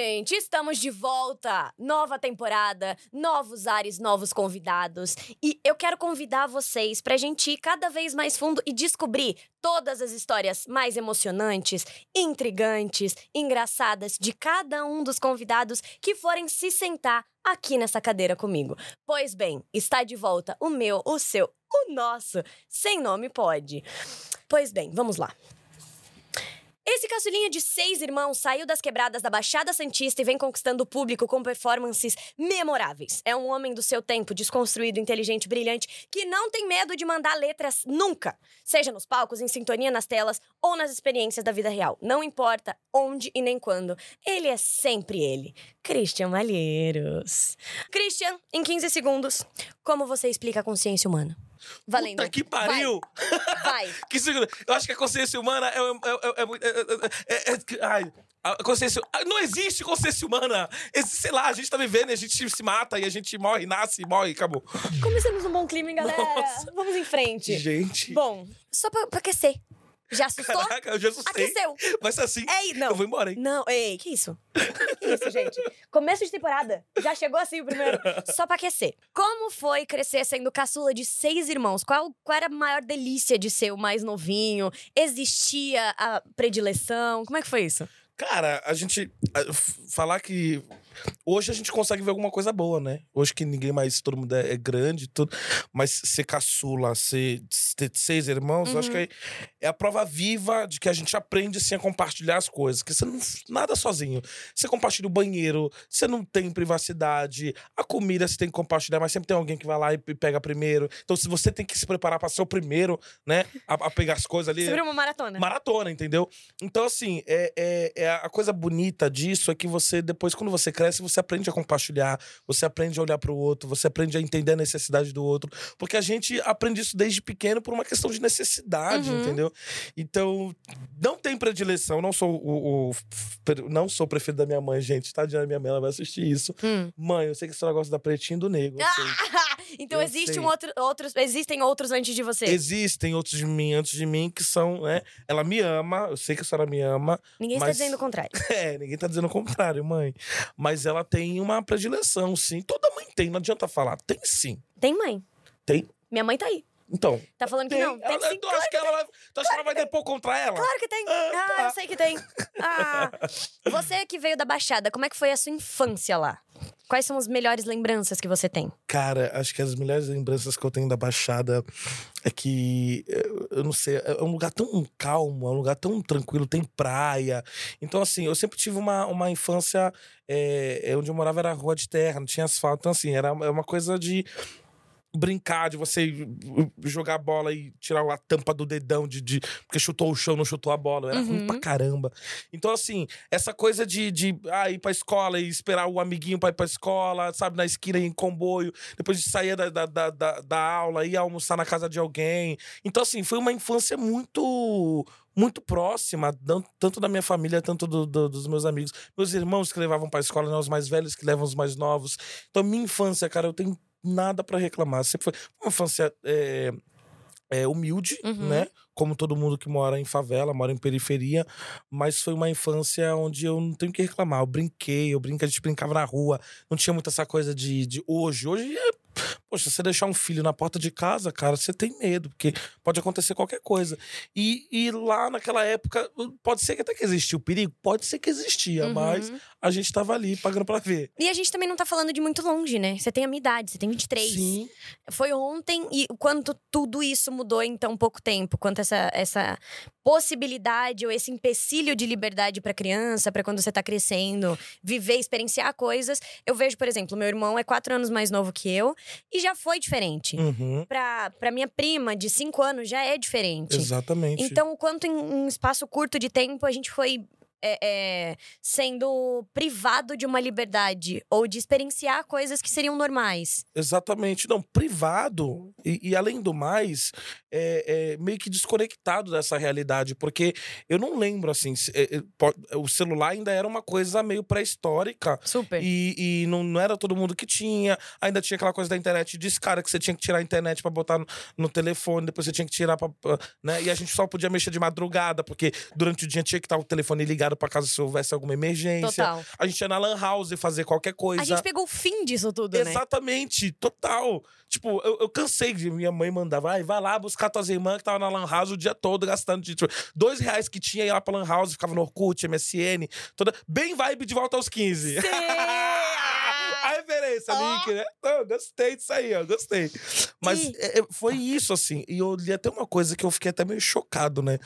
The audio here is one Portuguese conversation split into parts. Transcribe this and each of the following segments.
gente, estamos de volta! Nova temporada, novos ares, novos convidados. E eu quero convidar vocês pra gente ir cada vez mais fundo e descobrir todas as histórias mais emocionantes, intrigantes, engraçadas de cada um dos convidados que forem se sentar aqui nessa cadeira comigo. Pois bem, está de volta o meu, o seu, o nosso, sem nome pode. Pois bem, vamos lá. Esse caçulinha de seis irmãos saiu das quebradas da Baixada Santista e vem conquistando o público com performances memoráveis. É um homem do seu tempo, desconstruído, inteligente, brilhante, que não tem medo de mandar letras nunca. Seja nos palcos, em sintonia nas telas ou nas experiências da vida real. Não importa onde e nem quando. Ele é sempre ele. Christian Malheiros. Christian, em 15 segundos, como você explica a consciência humana? Valendo. Puta que pariu! Vai. Vai. que segura. Eu acho que a consciência humana é. é, é, é, é, é, é- ai, a consciência. ah, Não existe consciência humana! Sei lá, a gente tá vivendo e a gente se mata e a gente morre, nasce, morre, acabou. Começamos um bom clima, hein, galera? Nossa. Vamos em frente. Gente. Bom, só pra, pra aquecer. Já assustou? Caraca, eu já assustei. Aqueceu. Vai ser assim. Ei, não. Eu vou embora, hein? Não, ei, que isso? Que isso, gente? Começo de temporada. Já chegou assim o primeiro. Só pra aquecer. Como foi crescer sendo caçula de seis irmãos? Qual, qual era a maior delícia de ser o mais novinho? Existia a predileção? Como é que foi isso? Cara, a gente. Falar que. Hoje a gente consegue ver alguma coisa boa, né? Hoje que ninguém mais, todo mundo é, é grande tudo. Mas ser caçula, ser, ter seis irmãos, eu acho que é, é a prova viva de que a gente aprende assim, a compartilhar as coisas. Que você não. Nada sozinho. Você compartilha o banheiro, você não tem privacidade. A comida você tem que compartilhar, mas sempre tem alguém que vai lá e pega primeiro. Então, se você tem que se preparar pra ser o primeiro, né? A, a pegar as coisas ali. Virou uma maratona. Maratona, entendeu? Então, assim, é, é, é a coisa bonita disso é que você, depois, quando você cresce, você aprende a compartilhar, você aprende a olhar pro outro, você aprende a entender a necessidade do outro. Porque a gente aprende isso desde pequeno por uma questão de necessidade, Uhum. entendeu? Então, não tem predileção, não sou o, o- não sou o preferido da minha mãe, gente. Tadinha da minha mãe, ela vai assistir isso. Hum. Mãe, eu sei que esse negócio da pretinha e do negro. sei. então Eu existe sei. um outro, outros, existem outros antes de você. Existem outros de mim antes de mim que são, né? Ela me ama, eu sei que a senhora me ama, Ninguém está mas- dizendo o contrário. É, ninguém tá dizendo o contrário, mãe. Mas ela tem uma predileção, sim. Toda mãe tem, não adianta falar. Tem sim. Tem mãe. Tem. Minha mãe tá aí. Então. Tá falando que Tem. não. Tem Ela- sim. tu acha que ela vai, tu acha que ela vai depor contra ela? Claro que tem. Ah, Ah, tá. eu sei que tem. Ah. Você que veio da Baixada, como é que foi a sua infância lá? Quais são as melhores lembranças que você tem? Cara, acho que as melhores lembranças que eu tenho da Baixada é que, eu eu não sei, é um lugar tão calmo, é um lugar tão tranquilo, tem praia. Então, assim, eu sempre tive uma, uma infância é, é, onde eu morava era rua de terra, não tinha asfalto. Então, assim, era é uma coisa de brincar, de você jogar bola e tirar a tampa do dedão de, de- porque chutou o chão, não chutou a bola. Era ruim Uhum. pra caramba. Então, assim, essa coisa de, de ah, ir pra escola e esperar o amiguinho pra ir pra escola, sabe, na esquina em comboio, depois de sair da, da, da, da, da aula, ir almoçar na casa de alguém. Então, assim, foi uma infância muito. Muito próxima, tanto da minha família, tanto do- do- dos meus amigos. Meus irmãos que levavam pra escola, né, os mais velhos que levam os mais novos. Então, minha infância, cara, eu tenho nada pra reclamar. Sempre foi uma infância é, é, humilde, Uhum. né? Como todo mundo que mora em favela, mora em periferia. Mas foi uma infância onde eu não tenho o que reclamar. Eu brinquei, eu brinquei, a gente brincava na rua. Não tinha muito essa coisa de, de hoje. Hoje é. Poxa, você deixar um filho na porta de casa, cara, você tem medo, porque pode acontecer qualquer coisa. E, e lá naquela época, pode ser que até que existia o perigo, pode ser que existia, Uhum. mas a gente tava ali pagando pra ver. E a gente também não tá falando de muito longe, né? Você tem a minha idade, você tem 23. Sim. Foi ontem e o quanto tudo isso mudou em tão pouco tempo, quanto essa, essa possibilidade ou esse empecilho de liberdade pra criança, pra quando você tá crescendo, viver, experienciar coisas. Eu vejo, por exemplo, meu irmão é quatro anos mais novo que eu e já foi diferente. Uhum. Pra, pra minha prima de cinco anos já é diferente. Exatamente. Então, o quanto em um espaço curto de tempo a gente foi é, é, sendo privado de uma liberdade ou de experienciar coisas que seriam normais. Exatamente. Não, privado. E, e além do mais, é, é meio que desconectado dessa realidade. Porque eu não lembro, assim, se- é, é, o celular ainda era uma coisa meio pré-histórica. Super. E, e não, não era todo mundo que tinha. Ainda tinha aquela coisa da internet de cara que você tinha que tirar a internet pra botar no, no telefone, depois você tinha que tirar pra. pra- né? E a gente só podia mexer de madrugada, porque durante o dia tinha que estar o telefone ligado ligado pra casa se houvesse alguma emergência. Total. A gente ia na Lan House fazer qualquer coisa. A gente pegou o fim disso tudo, né? Exatamente, total. Tipo, eu, eu cansei de minha mãe mandava, vai, vai lá buscar tuas irmãs que tava na Lan House o dia todo gastando de tipo, dois reais que tinha ia lá pra Lan House, ficava no Orkut, MSN, toda. Bem vibe de volta aos 15. Sim! A referência, Ó. link, né? Não, gostei disso aí, ó, gostei. Mas E- é, é, foi isso, assim. E eu li até uma coisa que eu fiquei até meio chocado, né?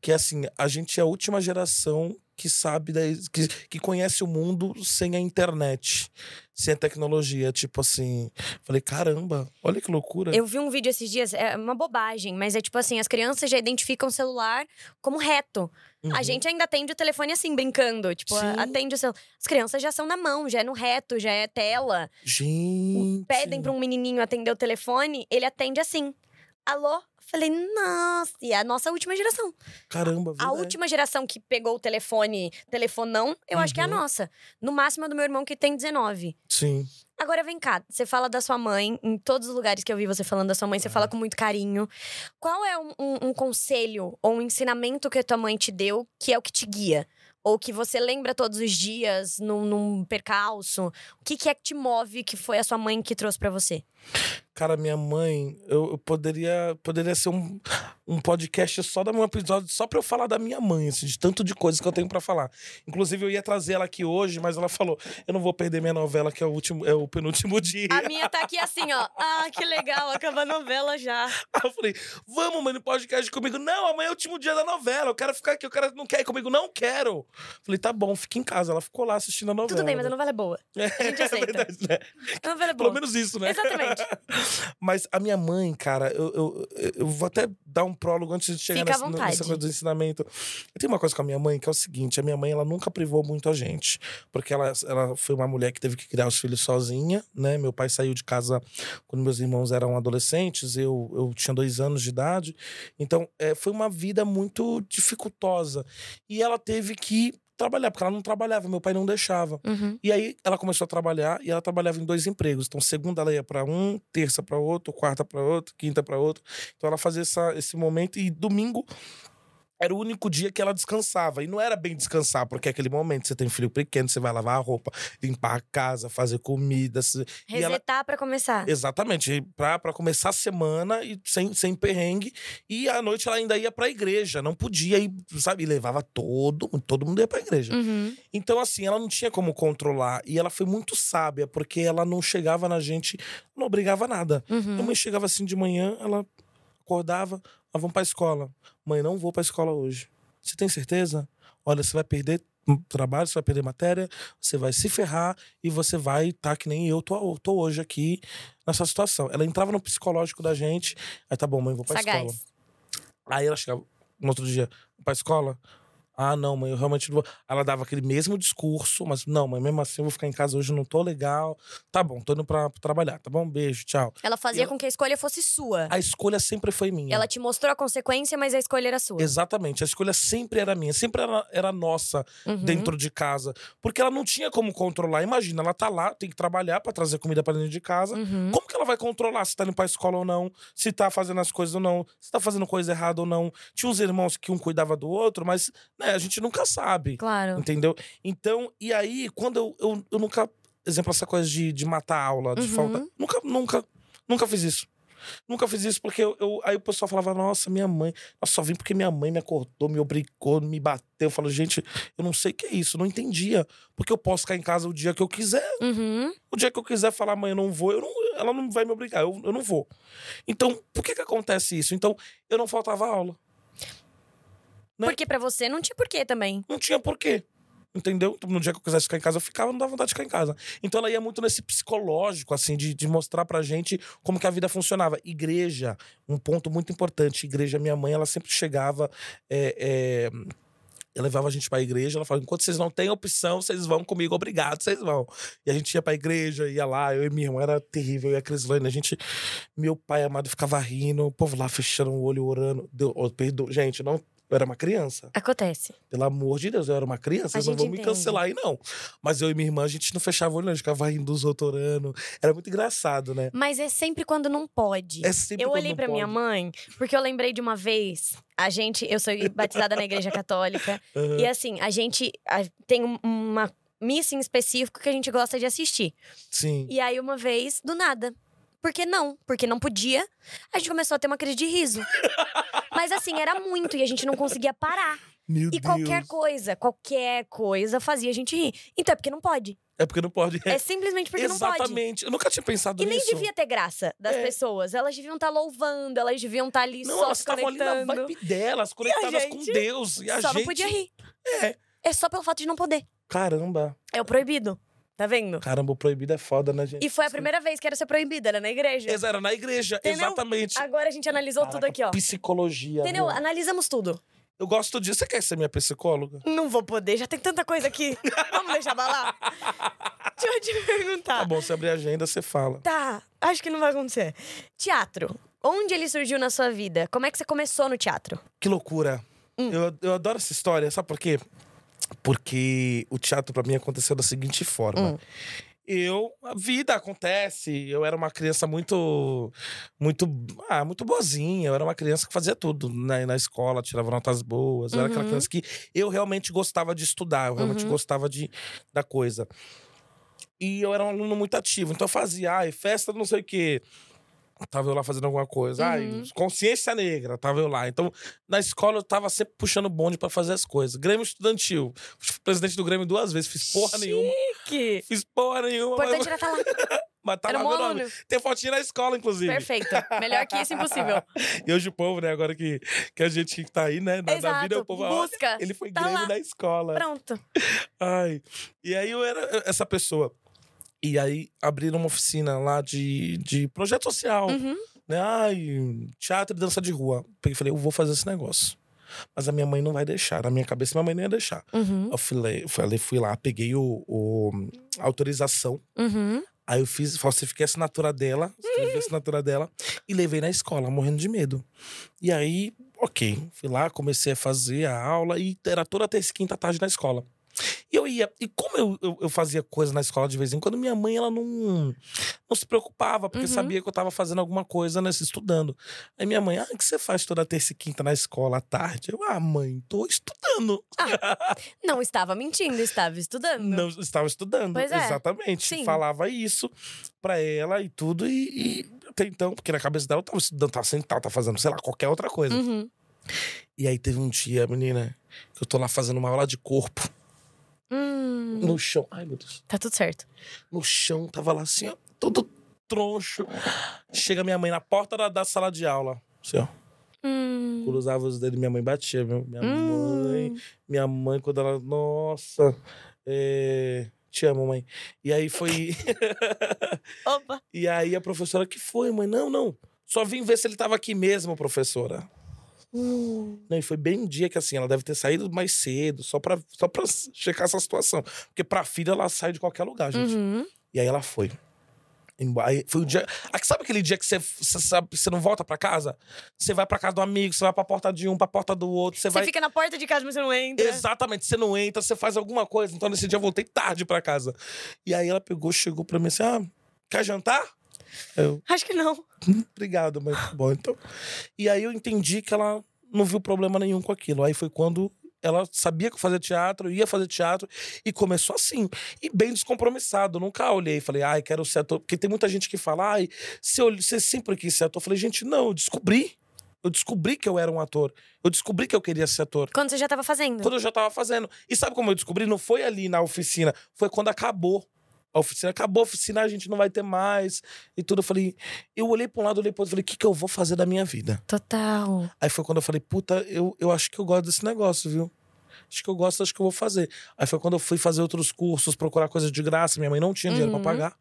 Que é assim, a gente é a última geração que sabe, da, que, que conhece o mundo sem a internet, sem a tecnologia. Tipo assim, falei, caramba, olha que loucura. Eu vi um vídeo esses dias, é uma bobagem, mas é tipo assim: as crianças já identificam o celular como reto. A Uhum. gente ainda atende o telefone assim, brincando. Tipo, Sim. atende o celular. As crianças já são na mão, já é no reto, já é tela. Gente. Pedem pra um menininho atender o telefone, ele atende assim. Alô? Falei, nossa, e é a nossa última geração. Caramba, A verdade. última geração que pegou o telefone, telefonão, eu acho que é a Uhum. nossa. No máximo a do meu irmão, que tem 19. Sim. Agora vem cá, você fala da sua mãe, em todos os lugares que eu vi você falando da sua mãe, você fala com muito carinho. Qual é um, um- um conselho ou um ensinamento que a tua mãe te deu que é o que te guia? Ou que você lembra todos os dias num, num percalço? O que, que é que te move que foi a sua mãe que trouxe pra você? Cara, minha mãe, eu, eu poderia, poderia ser um, um podcast só da meu episódio, só pra eu falar da minha mãe, assim, de tanto de coisas que eu tenho pra falar. Inclusive, eu ia trazer ela aqui hoje, mas ela falou: eu não vou perder minha novela, que é o, último, é o penúltimo dia. A minha tá aqui assim, ó. Ah, que legal, acaba a novela já. Aí eu falei, vamos, mano, no podcast comigo. Não, amanhã é o último dia da novela. Eu quero ficar aqui. O cara não quer ir comigo. Não quero. Falei, tá bom, fica em casa. Ela ficou lá assistindo a novela. Tudo bem, mas a novela é boa. É, gente aceita. verdade, né? A novela é Pelo boa. menos isso, né? Exatamente. Mas a minha mãe, cara, eu, eu, eu vou até dar um prólogo antes de chegar nessa, nessa coisa do ensinamento. Eu tenho uma coisa com a minha mãe que é o seguinte: a minha mãe, ela nunca privou muito a gente. Porque ela, ela foi uma mulher que teve que criar os filhos sozinha, né? Meu pai saiu de casa quando meus irmãos eram adolescentes, eu, eu tinha dois anos de idade. Então, é, foi uma vida muito dificultosa. E ela teve que trabalhar, porque ela não trabalhava, meu pai não deixava. Uhum. E aí ela começou a trabalhar e ela trabalhava em dois empregos. Então, segunda ela ia para um, terça para outro, quarta para outro, quinta para outro. Então ela fazia essa, esse momento e domingo era o único dia que ela descansava. E não era bem descansar, porque é aquele momento você tem filho pequeno, você vai lavar a roupa, limpar a casa, fazer comida. se- E ela, Resetar pra começar. Exatamente, pra, pra começar a semana e sem, sem perrengue. E à noite ela ainda ia pra igreja, não podia ir, sabe? E levava todo, todo mundo ia pra igreja. Uhum. Então, assim, ela não tinha como controlar. E ela foi muito sábia, porque ela não chegava na gente, não obrigava nada. Uhum. Minha mãe chegava assim de manhã, ela acordava, ah, vamos pra escola. Mãe, não vou pra escola hoje. Você tem certeza? Olha, você vai perder trabalho, você vai perder matéria, você vai se ferrar e você vai estar que nem eu tô, tô hoje aqui nessa situação. Ela entrava no psicológico da gente, aí tá bom, mãe, vou pra escola. Sagaz. Aí ela chegava no outro dia, pra escola? Ah, não, mãe, eu realmente não vou. Ela dava aquele mesmo discurso, mas não, mãe, mesmo assim eu vou ficar em casa hoje, não tô legal. Tá bom, tô indo pra, pra trabalhar, tá bom? Beijo, tchau. Ela fazia ela- com que a escolha fosse sua. A escolha sempre foi minha. Ela te mostrou a consequência, mas a escolha era sua. Exatamente, a escolha sempre era minha, sempre era, era nossa Uhum. dentro de casa. Porque ela não tinha como controlar. Imagina, ela tá lá, tem que trabalhar pra trazer comida pra dentro de casa. Uhum. Como que ela vai controlar se tá indo pra escola ou não? Se tá fazendo as coisas ou não? Se tá fazendo coisa errada ou não? Tinha uns irmãos que um cuidava do outro, mas né, a gente nunca sabe. Claro. Entendeu? Então, e aí, quando eu, eu, eu nunca. Exemplo, essa coisa de, de matar a aula, de Uhum. falta. Nunca, nunca, nunca fiz isso. Nunca fiz isso porque eu, eu- aí o pessoal falava, nossa, minha mãe, nossa, só vim porque minha mãe me acordou, me obrigou, me bateu. Eu falo, gente, eu não sei o que é isso, eu não entendia. Porque eu posso ficar em casa o dia que eu quiser. Uhum. O dia que eu quiser falar, mãe, eu não vou, eu não- ela não vai me obrigar, eu, eu não vou. Então, por que que acontece isso? Então, eu não faltava aula. Né? Porque pra você não tinha porquê também. Não tinha porquê. Entendeu? Então, no dia que eu quisesse ficar em casa, eu ficava, não dava vontade de ficar em casa. Então ela ia muito nesse psicológico, assim, de, de mostrar pra gente como que a vida funcionava. Igreja, um ponto muito importante. Igreja, minha mãe, ela sempre chegava. é, é, levava a gente pra igreja, ela falava: enquanto vocês não têm opção, vocês vão comigo, obrigado, vocês vão. E a gente ia pra igreja, ia lá, eu e minha irmã, era terrível, eu e a Crislane, a gente, meu pai amado ficava rindo, o povo lá fechando o olho, orando. Deu, oh, gente, não Eu era uma criança. Acontece. Pelo amor de Deus, eu era uma criança. A Vocês não vão me entende. cancelar aí, não. Mas eu e minha irmã, a gente não fechava o olho, não. A gente ficava rindo dos outros orando. Era muito engraçado, né? Mas é sempre quando não pode. É sempre eu quando olhei pra minha mãe, porque eu lembrei de uma vez. A gente, eu sou batizada na igreja católica. Aham. E assim, a gente a- tem um- uma missa em específico que a gente gosta de assistir. Sim. E aí, uma vez, do nada. Por que não? Porque não podia. A gente começou a ter uma crise de riso. Mas assim, era muito e a gente não conseguia parar. Meu E Deus. qualquer coisa, qualquer coisa fazia a gente rir. Então é porque não pode. É porque não pode. É simplesmente porque não pode. Exatamente. Eu nunca tinha pensado E nem nisso. devia ter graça das É. pessoas. Elas deviam estar louvando, elas deviam estar ali Não, só elas se estavam ali na conectando. vibe delas, conectadas com Deus. E a só gente. não podia rir. É. É só pelo fato de não poder. Caramba. É o proibido. Tá vendo? Caramba, o proibido é foda, né, gente? E foi a primeira vez que era ser proibida, era na igreja. Ex- Era na igreja, Entendeu? exatamente. Agora a gente analisou tudo Caraca, aqui, ó. Psicologia. Entendeu? amor. Analisamos tudo. Eu gosto disso. Você quer ser minha psicóloga? Não vou poder, já tem tanta coisa aqui. Vamos deixar balar? Deixa eu te perguntar. Tá bom, se abrir a agenda, você fala. Tá, acho que não vai acontecer. Teatro. Onde ele surgiu na sua vida? Como é que você começou no teatro? Que loucura. Hum. Eu, eu adoro essa história, sabe por quê? Porque o teatro pra mim aconteceu da seguinte forma. Hum. Eu, a vida acontece. Eu era uma criança muito, muito, ah, muito boazinha. Eu era uma criança que fazia tudo na, na escola, tirava notas boas. Eu era aquela Uhum. criança que eu realmente gostava de estudar, eu realmente Uhum. gostava de, da coisa. E eu era um aluno muito ativo, então eu fazia, ai, festa não sei o quê. Tava eu lá fazendo alguma coisa. Ai, Uhum. consciência negra, tava eu lá. Então, na escola eu tava sempre puxando bonde pra fazer as coisas. Grêmio estudantil. Fui presidente do Grêmio duas vezes, fiz porra nenhuma. Que Fiz porra nenhuma. importante Mas, era lá. mas tá Era lá um meu nome. aluno. Tem fotinha na escola, inclusive. Perfeito. Melhor que isso, impossível. E hoje o povo, né, agora que, que a gente que tá aí, né, na, na Exato. vida, o povo... olha, Busca. Ele foi Tá Grêmio lá. da escola. Pronto. Ai. E aí eu era essa pessoa. E aí abriram uma oficina lá de, de projeto social. Uhum. Né? Ai, teatro e dança de rua. Peguei e falei, eu vou fazer esse negócio. Mas a minha mãe não vai deixar. Na minha cabeça, minha mãe não ia deixar. Uhum. Eu falei, falei fui lá, peguei o, o- a autorização. Uhum. Aí eu fiz, falsifiquei a assinatura dela, escrevi a assinatura dela e levei na escola, morrendo de medo. E aí, ok, fui lá, comecei a fazer a aula e era toda terça e quinta tarde na escola. E eu ia, e como eu, eu, eu fazia coisa na escola de vez em quando, minha mãe, ela não, não se preocupava, porque Uhum. sabia que eu tava fazendo alguma coisa, né, estudando. Aí minha mãe, ah, o que você faz toda terça e quinta na escola à tarde? Eu, ah, mãe, tô estudando. Não estava mentindo, estava estudando. Não estava estudando. Pois é. Exatamente. Sim. Falava isso pra ela e tudo. E, e até então, porque na cabeça dela eu tava estudando, tava sentado, tava fazendo, sei lá, qualquer outra coisa. Uhum. E aí teve um dia, menina, que eu tô lá fazendo uma aula de corpo Hum. no chão. Ai, meu Deus. Tá tudo certo. No chão, tava lá assim, ó, todo troncho. Chega minha mãe na porta da, da sala de aula. Assim, ó. Hum. Cruzava os dedos, minha mãe batia, meu. Minha Hum. mãe. Minha mãe, quando ela. Nossa. é, Te amo, mãe. E aí foi. Opa. E aí a professora, que foi, mãe? Não, não. Só vim ver se ele tava aqui mesmo, professora. Hum. Não, e foi bem um dia que assim, ela deve ter saído mais cedo, só pra, só pra checar essa situação. Porque pra filha, ela sai de qualquer lugar, gente. Uhum. E aí ela foi. Aí foi o dia. Ah, sabe aquele dia que você, sabe, você não volta pra casa? Você vai pra casa do amigo, você vai pra porta de um, pra porta do outro, você Você vai. fica na porta de casa, mas você não entra. Exatamente, você não entra, você faz alguma coisa. Então, nesse dia, eu voltei tarde pra casa. E aí ela pegou, chegou pra mim assim: ah, quer jantar? Eu, Acho que não. Obrigado, mas tá bom, então. E aí eu entendi que ela não viu problema nenhum com aquilo. Aí foi quando ela sabia que eu fazia teatro, ia fazer teatro, e começou assim. E bem descompromissado. Eu nunca olhei e falei, ai, quero ser ator. Porque tem muita gente que fala, ai, você, ol- você sempre quis ser ator. Eu falei, gente, não, eu descobri. Eu descobri que eu era um ator. Eu descobri que eu queria ser ator. Quando você já tava fazendo. Quando eu já tava fazendo. E sabe como eu descobri? Não foi ali na oficina, foi quando acabou. A oficina acabou a oficina, a gente não vai ter mais e tudo. Eu falei, eu olhei pra um lado, olhei pro outro, falei, o que, que eu vou fazer da minha vida? Total. Aí foi quando eu falei, puta, eu, eu acho que eu gosto desse negócio, viu? Acho que eu gosto, acho que eu vou fazer. Aí foi quando eu fui fazer outros cursos, procurar coisas de graça. Minha mãe não tinha dinheiro Uhum. pra pagar.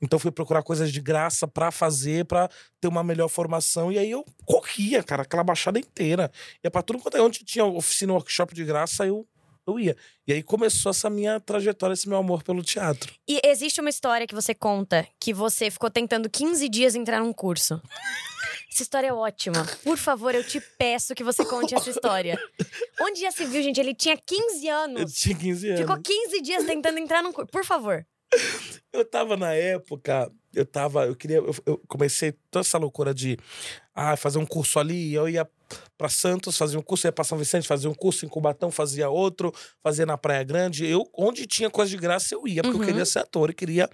Então fui procurar coisas de graça pra fazer, pra ter uma melhor formação. E aí eu corria, cara, aquela baixada inteira. Ia pra tudo quanto é onde tinha oficina, workshop de graça, eu, eu ia. E aí começou essa minha trajetória, esse meu amor pelo teatro. E existe uma história que você conta que você ficou tentando 15 dias entrar num curso. Essa história é ótima. Por favor, eu te peço que você conte essa história. Onde já se viu, gente? Ele tinha 15 Eu anos. tinha 15 anos. Ficou 15 dias tentando entrar num curso. Por favor. Eu tava na época, eu tava, eu queria, eu, eu comecei toda essa loucura de ah, fazer um curso ali, eu ia pra Santos, fazia um curso, ia pra São Vicente, fazia um curso em Cubatão, fazia outro, fazia na Praia Grande. Eu, onde tinha coisa de graça, eu ia, porque Uhum. eu queria ser ator e queria,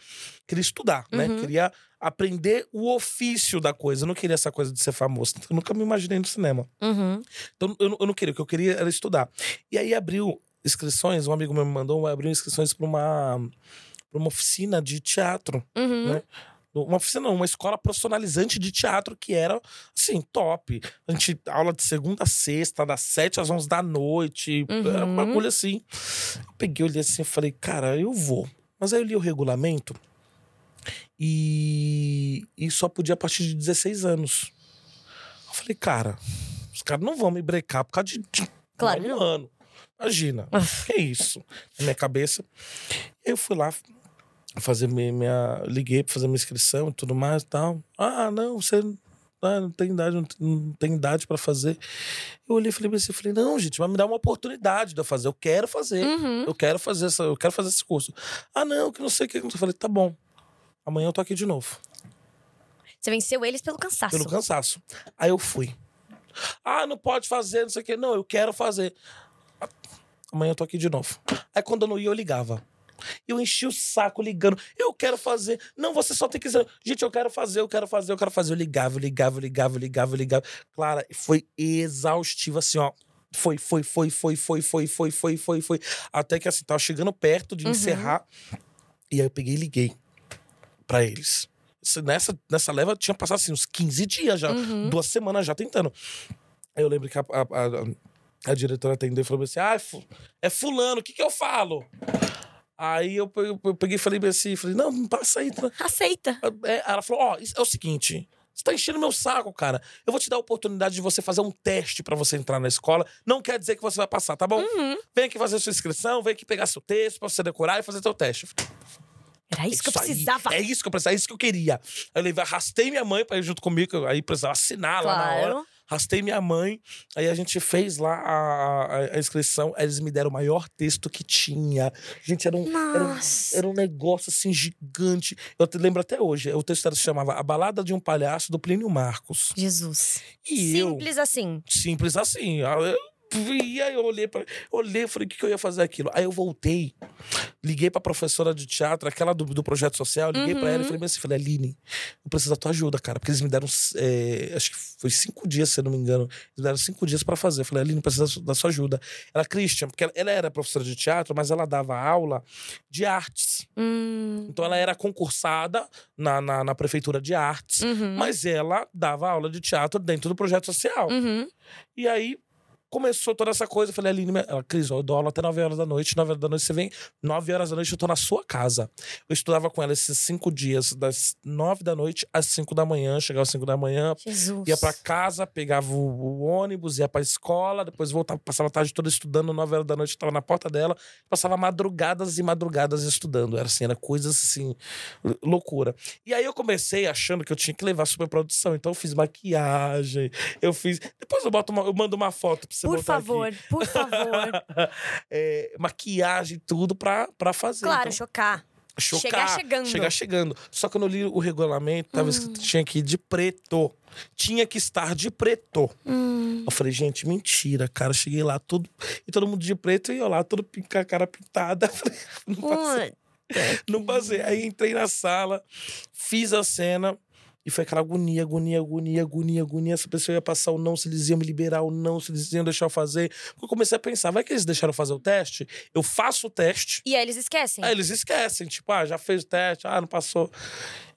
queria estudar, né? Uhum. Queria aprender o ofício da coisa. Eu não queria essa coisa de ser famoso. Eu nunca me imaginei no cinema. Uhum. Então eu, não- eu não queria, o que eu queria era estudar. E aí abriu inscrições, um amigo meu me mandou, abriu inscrições para uma, pra uma oficina de teatro. Uhum. Né? Uma oficina, não, uma escola profissionalizante de teatro que era, assim, top. A gente, aula de segunda a sexta, das sete às onze da noite. Era um Uhum. bagulho assim. Eu peguei, olhei assim e falei, cara, eu vou. Mas aí eu li o regulamento e, e só podia a partir de 16 anos. Eu falei, cara, os caras não vão me brecar por causa de, de Claro um ano. Imagina. que isso? Na minha cabeça. Eu fui lá fazer minha, Liguei pra fazer minha inscrição e tudo mais e tal. Ah, não, você ah, não tem idade, não tem, não tem idade pra fazer. Eu olhei e falei pra você, falei, não, gente, vai me dar uma oportunidade de eu fazer. Eu quero fazer. Uhum. Eu quero fazer essa, eu quero fazer esse curso. Ah, não, que não sei o que. Eu falei, tá bom. Amanhã eu tô aqui de novo. Você venceu eles pelo cansaço. Pelo cansaço. Aí eu fui. Ah, não pode fazer, não sei o quê. Não, eu quero fazer. Amanhã eu tô aqui de novo. Aí quando eu não ia, eu ligava. Eu enchi o saco ligando. Eu quero fazer. Não, você só tem que dizer. Gente, eu quero fazer, eu quero fazer, eu quero fazer. Eu ligava, eu ligava, eu ligava, eu ligava, eu ligava. Clara, foi exaustivo assim, ó. Foi, foi, foi, foi, foi, foi, foi, foi, foi, foi. Até que assim, tava chegando perto de Uhum. encerrar. E aí eu peguei e liguei pra eles. Nessa, nessa leva tinha passado assim, uns 15 dias já, Uhum. duas semanas já tentando. Aí eu lembro que a, a, a- a diretora atendeu e falou assim: Ah, é é fulano, o que, que eu falo? Aí eu, pe- eu peguei e falei bem assim, falei, não, passa aí. tá?" Aceita. É, ela falou: Ó, isso é o seguinte. Você tá enchendo meu saco, cara. Eu vou te dar a oportunidade de você fazer um teste pra você entrar na escola. Não quer dizer que você vai passar, tá bom? Uhum. Vem aqui fazer sua inscrição, vem aqui pegar seu texto pra você decorar e fazer seu teste. Era isso que eu aí, precisava. É isso que eu precisava, é isso que eu queria. Aí eu levei, arrastei minha mãe pra ir junto comigo, aí precisava assinar lá na hora. Arrastei minha mãe, aí a gente fez lá a, a- a inscrição, eles me deram o maior texto que tinha. Gente, era um, era um, era um negócio assim gigante. Eu te lembro até hoje, o texto era- se chamava A Balada de um Palhaço do Plínio Marcos. Jesus. E eu, Simples assim. simples assim. aí Eu vi, aí eu olhei para, olhei, falei, o que, que eu ia fazer aquilo? Aí eu voltei, liguei pra professora de teatro, aquela do, do projeto social, liguei pra ela e Uhum. falei assim, falei, Aline, eu preciso da tua ajuda, cara, porque eles me deram, é, acho que foi cinco dias, se eu não me engano, eles me deram cinco dias pra fazer. Eu falei, Aline, precisa da su- da sua ajuda. Ela, Christian, porque ela, ela era professora de teatro, mas ela dava aula de artes. Hum. Então ela era concursada na, na, na prefeitura de artes, Uhum. mas ela dava aula de teatro dentro do projeto social. Uhum. E aí começou toda essa coisa. Eu falei, Aline, ela, Cris, eu dou aula até 9 horas da noite. 9 horas da noite você vem, 9 horas da noite eu tô na sua casa. Eu estudava com ela esses cinco dias, das 9 da noite às 5 da manhã, chegava às 5 da manhã. Jesus. Ia pra casa, pegava o, o ônibus, ia pra escola, depois voltava, passava a tarde toda estudando, 9 horas da noite, tava na porta dela, passava madrugadas e madrugadas estudando. Era assim, era coisas assim, loucura. E aí eu comecei achando que eu tinha que levar superprodução, então eu fiz maquiagem, eu fiz. Depois eu boto uma- eu mando uma foto pra Por botar aqui. favor, por favor. É, maquiagem, tudo pra, pra fazer. claro, Então, chocar. chocar, chegar chegando. Chegar chegando. Só que eu não li o regulamento, tava escrito Hum. que tinha que ir de preto. Tinha que estar de preto. Hum. Eu falei, gente, mentira, cara. Cheguei lá todo. E todo mundo de preto e eu lá, todo com a cara pintada. Falei, não passei. Hum. Não passei. Aí entrei na sala, fiz a cena. E foi aquela agonia, agonia, agonia, agonia, agonia. Se a pessoa ia passar ou não, se eles iam me liberar ou não, se eles iam deixar eu fazer. Porque eu comecei a pensar, vai que eles deixaram eu fazer o teste? Eu faço o teste. E aí eles esquecem. Aí eles esquecem, tipo, ah, já fez o teste, ah, não passou.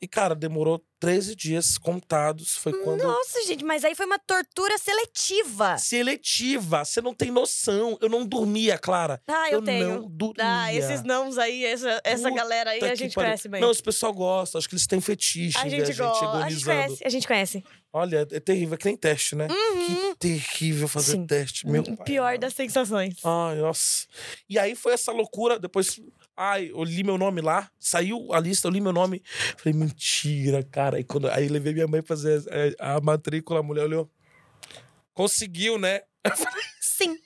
E, cara, demorou 13 dias contados. Foi quando. Nossa, gente, mas aí foi uma tortura seletiva. Seletiva, você não tem noção. Eu não dormia, Clara. Ah, eu, eu tenho. não dormia. Ah, esses nãos aí, essa, essa Puta galera aí, a gente pariu. conhece bem. Não, esse pessoal gosta, acho que eles têm fetiche a ver gente gosta, a gente conhece, a gente conhece. Olha, é terrível, é que nem teste, né? Que terrível fazer Sim. teste, meu pai. Pior das sensações. Ai, nossa. E aí foi essa loucura, depois Ai, eu li meu nome lá, saiu a lista, eu li meu nome. Falei, mentira, cara. Aí, quando, aí levei minha mãe fazer a, a matrícula, a mulher olhou. Conseguiu, né? Eu falei, Sim.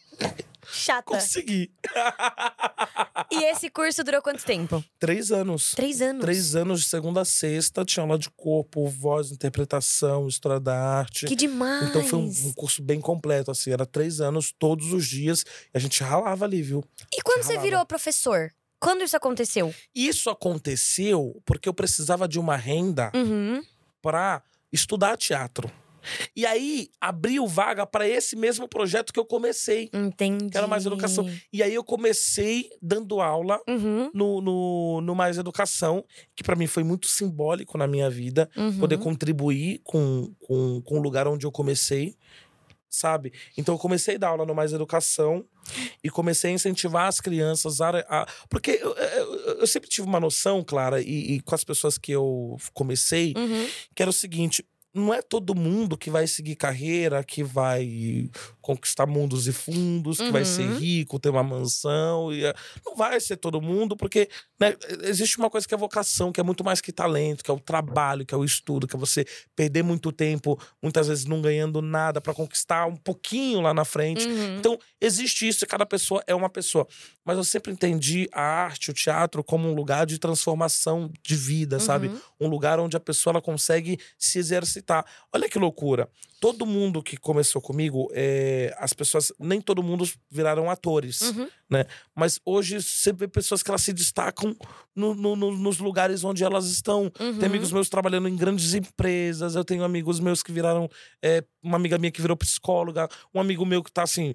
Chata. consegui. E esse curso durou quanto tempo? Três anos. Três anos. Três anos de segunda a sexta, tinha aula de corpo, voz, interpretação, história da arte. Que demais. Então foi um, um curso bem completo, assim, era três anos, todos os dias, e a gente ralava ali, viu? E quando você virou professor? Quando isso aconteceu? Isso aconteceu porque eu precisava de uma renda Uhum. para estudar teatro. E aí abriu vaga para esse mesmo projeto que eu comecei. Entendi. Que era mais educação. E aí eu comecei dando aula Uhum. no, no, no Mais Educação, que para mim foi muito simbólico na minha vida. Uhum. poder contribuir com, com, com o lugar onde eu comecei, sabe? Então eu comecei a dar aula no Mais Educação e comecei a incentivar as crianças a. a- porque eu, eu, eu sempre tive uma noção, Clara, e, e com as pessoas que eu comecei, Uhum. que era o seguinte. Não é todo mundo que vai seguir carreira, que vai conquistar mundos e fundos, que vai ser Uhum. rico, ter uma mansão. E, eh, não vai ser todo mundo, porque né, existe uma coisa que é vocação, que é muito mais que talento, que é o trabalho, que é o estudo, que é você perder muito tempo, muitas vezes não ganhando nada, para conquistar um pouquinho lá na frente. Uhum. Então, existe isso, e cada pessoa é uma pessoa. Mas eu sempre entendi a arte, o teatro, como um lugar de transformação de vida, sabe? Uhum. Um lugar onde a pessoa ela consegue se exercitar. Olha que loucura. Todo mundo que começou comigo, é, as pessoas, nem todo mundo viraram atores. Uhum. Mas hoje você vê pessoas que elas se destacam no- no- no- nos lugares onde elas estão. Uhum. Tem amigos meus trabalhando em grandes empresas. Eu tenho amigos meus que viraram. é, uma amiga minha que virou psicóloga. Um amigo meu que tá assim.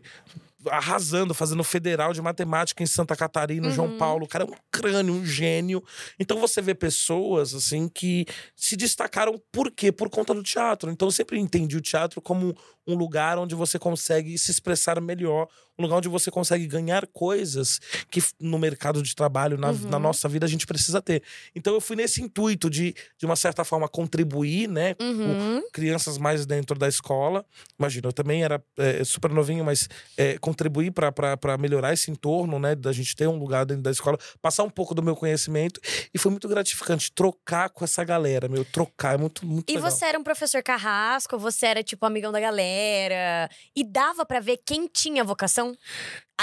Arrasando, fazendo federal de matemática em Santa Catarina, João Uhum. Paulo. O cara é um crânio, um gênio. Então você vê pessoas, assim, que se destacaram por quê? Por conta do teatro. Então eu sempre entendi o teatro como um lugar onde você consegue se expressar melhor, um lugar onde você consegue ganhar coisas que no mercado de trabalho, na, Uhum. na nossa vida, a gente precisa ter. Então eu fui nesse intuito de, de uma certa forma, contribuir, né? com Uhum. Crianças mais dentro da escola. Imagina, eu também era é, super novinho, mas é, contribuir para melhorar esse entorno, né? Da gente ter um lugar dentro da escola, passar um pouco do meu conhecimento. E foi muito gratificante trocar com essa galera, meu. Trocar é muito, muito E legal. você era um professor carrasco, você era tipo amigão da galera. E dava pra ver quem tinha vocação ali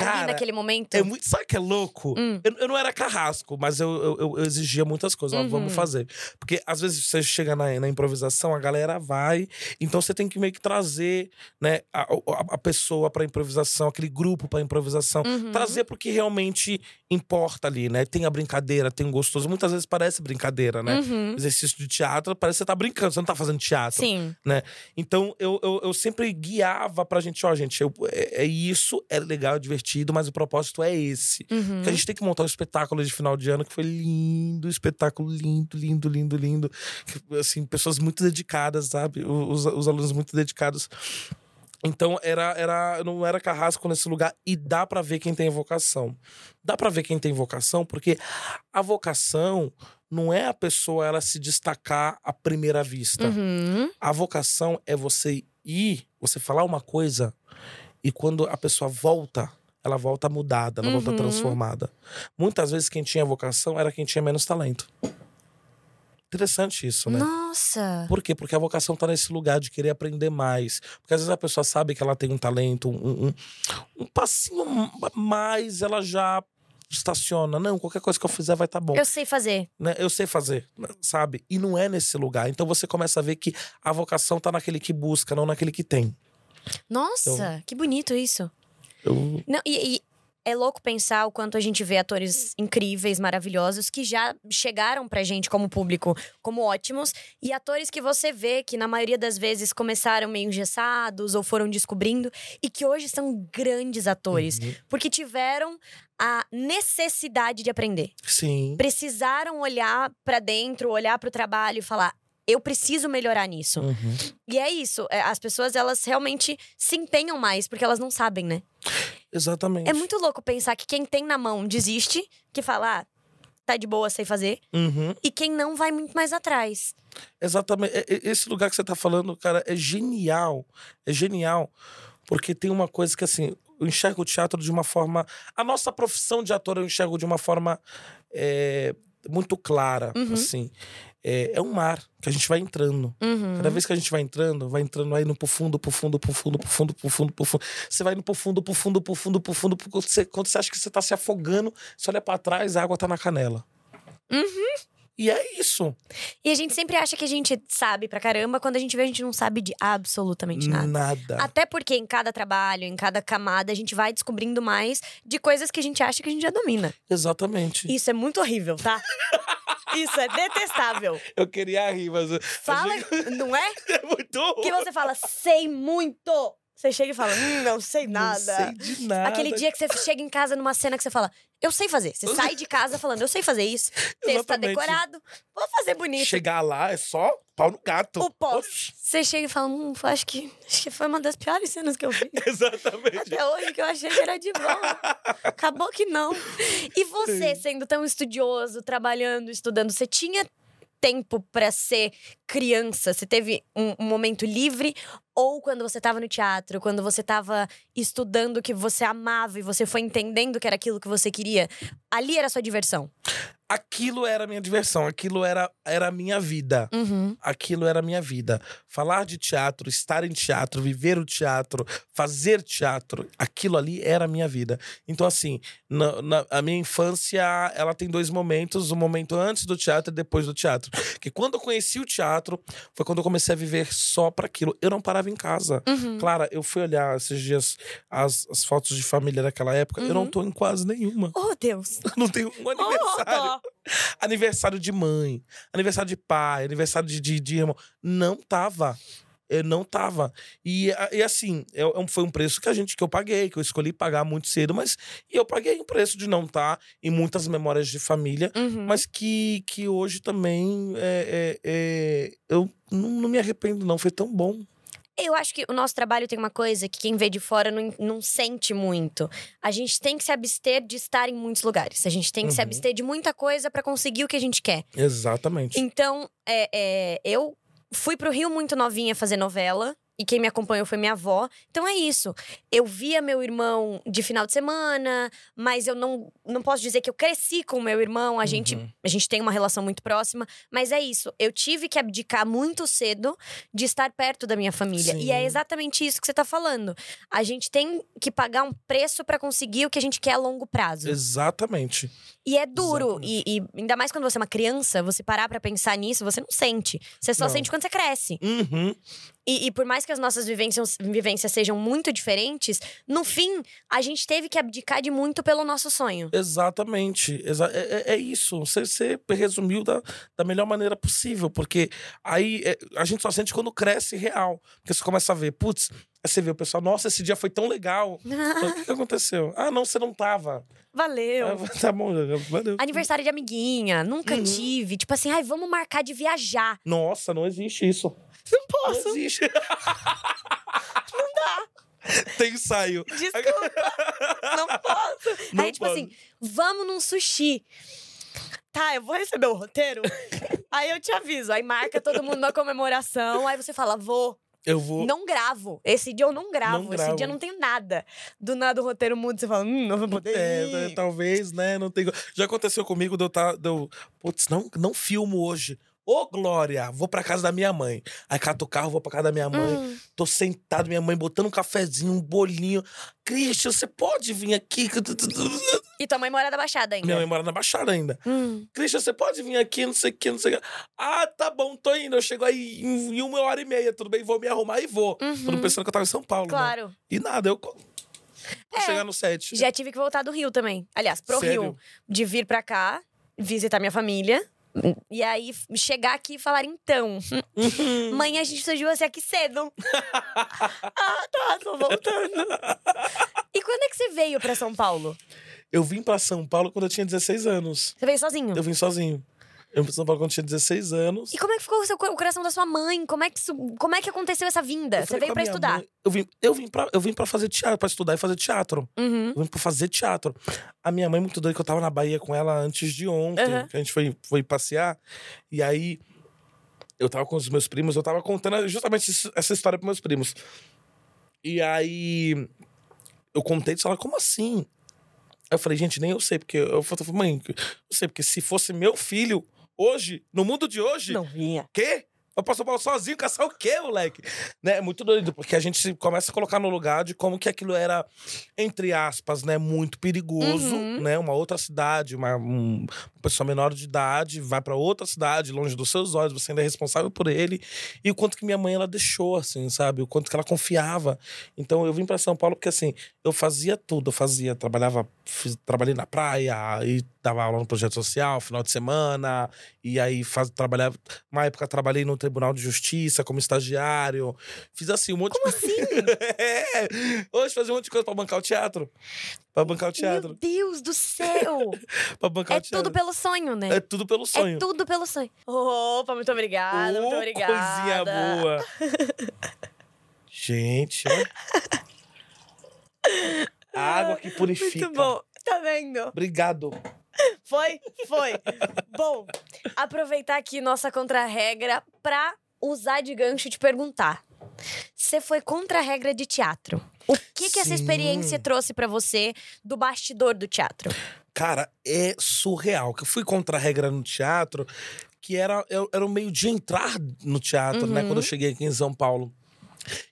Cara, naquele momento? É muito, sabe que é louco? Hum. Eu, eu não era carrasco, mas eu, eu, eu- exigia muitas coisas. Uhum. vamos fazer. Porque às vezes você chega na, na improvisação, a galera vai. Então você tem que meio que trazer né, a, a, a pessoa pra improvisação, aquele grupo pra improvisação. Uhum. Trazer porque realmente importa ali, né? Tem a brincadeira, tem o gostoso. Muitas vezes parece brincadeira, né? Uhum. Exercício de teatro, parece que você tá brincando, você não tá fazendo teatro. Sim. Então eu, eu, eu sempre guiava pra gente, ó, gente, eu- é, é isso, é legal, é divertido, mas o propósito é esse. Uhum. Porque a gente tem que montar um espetáculo de final de ano que foi lindo, espetáculo lindo, lindo, lindo, lindo. Assim, pessoas muito dedicadas, sabe? Os, os alunos muito dedicados. Então era, era, não era carrasco nesse lugar e dá pra ver quem tem vocação. Dá pra ver quem tem vocação porque a vocação não é a pessoa ela se destacar à primeira vista. Uhum. A vocação é você ir, você falar uma coisa e quando a pessoa volta, ela volta mudada, ela volta Uhum. transformada. Muitas vezes quem tinha vocação era quem tinha menos talento. Interessante isso, né? Nossa. Por quê? Porque a vocação tá nesse lugar de querer aprender mais. Porque às vezes a pessoa sabe que ela tem um talento, um, um, um passinho mais, ela já estaciona. Não, qualquer coisa que eu fizer vai estar bom Eu sei fazer. né? Eu sei fazer, sabe? E não é nesse lugar. Então você começa a ver que a vocação tá naquele que busca, não naquele que tem. Nossa, Então que bonito isso. Eu... Não, e, e é louco pensar o quanto a gente vê atores incríveis, maravilhosos, que já chegaram pra gente como público como ótimos, e atores que você vê que na maioria das vezes começaram meio engessados ou foram descobrindo, e que hoje são grandes atores, Uhum. porque tiveram a necessidade de aprender. Sim. Precisaram olhar pra dentro, olhar pro trabalho e falar. Eu preciso melhorar nisso. Uhum. E é isso. é, As pessoas, elas realmente se empenham mais, porque elas não sabem, né? Exatamente. É muito louco pensar que quem tem na mão desiste, que fala, ah, tá de boa, sei fazer. Uhum. E quem não vai muito mais atrás. Exatamente. É- é- Esse lugar que você tá falando, cara, é genial. É genial. Porque tem uma coisa que, assim, eu enxergo o teatro de uma forma. A nossa profissão de ator eu enxergo de uma forma é, muito clara, Uhum. assim. É, é um mar que a gente vai entrando. Uhum. Cada vez que a gente vai entrando, vai entrando aí no pro fundo, pro fundo, pro fundo, pro fundo, pro fundo, pro fundo. Você vai indo pro fundo, pro fundo, pro fundo, pro fundo. Quando você, quando você acha que você tá se afogando, você olha pra trás, a água tá na canela. Uhum. E é isso. E a gente sempre acha que a gente sabe pra caramba, quando a gente vê, a gente não sabe de absolutamente nada. Nada. Até porque em cada trabalho, em cada camada, a gente vai descobrindo mais de coisas que a gente acha que a gente já domina. Exatamente. Isso é muito horrível, tá? Isso é detestável. Eu queria rir, mas. Fala, não é? É muito. Que você fala, sei muito. Você chega e fala, hum, não sei nada. Não sei de nada. Aquele dia que você chega em casa numa cena que você fala, eu sei fazer. Você sai de casa falando, eu sei fazer isso. Texto tá decorado, vou fazer bonito. Chegar lá é só pau no gato. O pós. Você chega e fala, hum, acho que, acho que foi uma das piores cenas que eu vi. Exatamente. Até hoje que eu achei que era de boa. Acabou que não. E você, sendo tão estudioso, trabalhando, estudando, você tinha tempo pra ser criança? Você teve um, um momento livre? Ou quando você tava no teatro, quando você tava estudando o que você amava e você foi entendendo que era aquilo que você queria, ali era a sua diversão? Aquilo era a minha diversão, aquilo era, era a minha vida. Uhum. Aquilo era a minha vida. Falar de teatro, estar em teatro, viver o teatro, fazer teatro, aquilo ali era a minha vida. Então, assim, na, na- a minha infância, ela tem dois momentos: o momento antes do teatro e depois do teatro. Que quando eu conheci o teatro, foi quando eu comecei a viver só para aquilo. Eu não parava em casa. Uhum. Clara, eu fui olhar esses dias as, as fotos de família daquela época. Eu não Uhum. tô em quase nenhuma. Oh, Deus. Não tenho um aniversário. Oh, aniversário de mãe, aniversário de pai, aniversário de, de, de irmão. Não tava. Eu não tava. E, e assim, é um- foi um preço que a gente que eu paguei, que eu escolhi pagar muito cedo, mas e eu paguei o preço de não estar em muitas memórias de família, Uhum. mas que, que hoje também é, é- é- eu não, não me arrependo, não. Foi tão bom. Eu acho que o nosso trabalho tem uma coisa que quem vê de fora não, não sente muito. A gente tem que se abster de estar em muitos lugares. A gente tem que se Uhum. abster de muita coisa pra conseguir o que a gente quer. Exatamente. Então, é, é, eu fui pro Rio muito novinha fazer novela. E quem me acompanhou foi minha avó. Então é isso. Eu via meu irmão de final de semana, mas eu não, não posso dizer que eu cresci com meu irmão. A, gente, Uhum. a gente tem uma relação muito próxima. Mas é isso. Eu tive que abdicar muito cedo de estar perto da minha família. E é Sim. exatamente isso que você tá falando. A gente tem que pagar um preço pra conseguir o que a gente quer a longo prazo. Exatamente. E é duro. E, e ainda mais quando você é uma criança, você parar pra pensar nisso, você não sente. Você só Não. sente quando você cresce. Uhum. E, e por mais que as nossas vivências, vivências sejam muito diferentes, no fim, a gente teve que abdicar de muito pelo nosso sonho. Exatamente. Exa- é, é- é isso. Você, você resumiu da, da melhor maneira possível. Porque aí é, a gente só sente quando cresce real. Porque você começa a ver, putz, aí você vê o pessoal, nossa, esse dia foi tão legal. O que, que aconteceu? Ah, não, você não tava. Valeu. Ah, tá bom, valeu. Aniversário de amiguinha, nunca Uhum. tive. Tipo assim, ai, vamos marcar de viajar. Nossa, não existe isso. Não Não posso. existe. não dá. Tem ensaio. Desculpa. não posso. Não aí, tipo assim, vamos num sushi. Tá, eu vou receber o roteiro. aí eu te aviso. Aí marca todo mundo na comemoração. Aí você fala, vou. Eu vou. Não gravo. Esse dia eu não gravo. Não Esse dia eu gravo. não tenho nada. Do nada o roteiro muda você fala, hum, não vou poder É, né, talvez, né? Não tem... Já aconteceu comigo de eu tá, de eu, Putz, não, não filmo hoje. Ô, Glória, vou pra casa da minha mãe. Aí cato o carro, vou pra casa da minha mãe. Hum. Tô sentado, minha mãe botando um cafezinho, um bolinho. Christian, você pode vir aqui? E tua mãe mora da Baixada ainda. Minha mãe mora na Baixada ainda. Hum. Christian, você pode vir aqui, não sei o que, não sei o que. Ah, tá bom, tô indo. Eu chego aí em, uma hora e meia, tudo bem? Vou me arrumar e vou. Uhum. Tô pensando que eu tava em São Paulo, né? Claro. E nada, eu... Vou É. chegar no set. Já tive que voltar do Rio também. Aliás, pro Sério? Rio. De vir pra cá, visitar minha família. E aí, chegar aqui e falar, então, mãe, a gente surgiu você aqui cedo. ah, tá, tô voltando. e quando é que você veio pra São Paulo? Eu vim pra São Paulo quando eu tinha 16 anos. Você veio sozinho? Eu vim sozinho. Eu vim pra São Paulo quando tinha 16 anos. E como é que ficou o, seu, o coração da sua mãe? Como é que, como é que aconteceu essa vinda? Você veio pra estudar? mãe, eu, vim, eu, vim pra, eu vim pra fazer teatro, pra estudar e fazer teatro. Uhum. Eu vim pra fazer teatro. A minha mãe, muito doida, que eu tava na Bahia com ela antes de ontem, Aham. que a gente foi, foi passear. E aí, eu tava com os meus primos, eu tava contando justamente isso- essa história pros meus primos. E aí, eu contei disso, ela, como assim? Eu falei, gente, nem eu sei, porque eu falei, mãe, eu sei, porque se fosse meu filho, hoje, no mundo de hoje, Não vinha. quê? Eu passo Paulo sozinho, caçar o quê, moleque? Né? É muito doido, porque a gente começa a colocar no lugar de como que aquilo era, entre aspas, né, muito perigoso, Uhum. né? Uma outra cidade, uma, um- uma pessoa menor de idade vai pra outra cidade, longe dos seus olhos, você ainda é responsável por ele. E o quanto que minha mãe ela deixou, assim, sabe? O quanto que ela confiava. Então eu vim pra São Paulo porque assim, eu fazia tudo, eu fazia, trabalhava, fiz- trabalhei na praia e dava aula no projeto social, final de semana, e aí faz, trabalhava, uma época trabalhei no Tribunal de Justiça como estagiário. Fiz assim um monte Como de assim? é. Hoje fazia um monte de coisa pra bancar o teatro. Pra bancar o Meu teatro. Deus do céu! Pra bancar é o teatro. tudo pelo sonho, né? É tudo pelo sonho. É tudo pelo sonho. Opa, muito obrigada, muito Ô, obrigada. Coisinha boa. Gente, ó. Água que purifica. Muito bom. Tá vendo? Obrigado. Foi? Foi. bom, aproveitar aqui nossa contra-regra pra usar de gancho e te perguntar. Você foi contra a regra de teatro. O que, que essa Sim. experiência trouxe pra você do bastidor do teatro? Cara, é surreal. Que eu fui contra a regra no teatro, que era, eu- era o meio de entrar no teatro, né? Uhum. Quando eu cheguei aqui em São Paulo.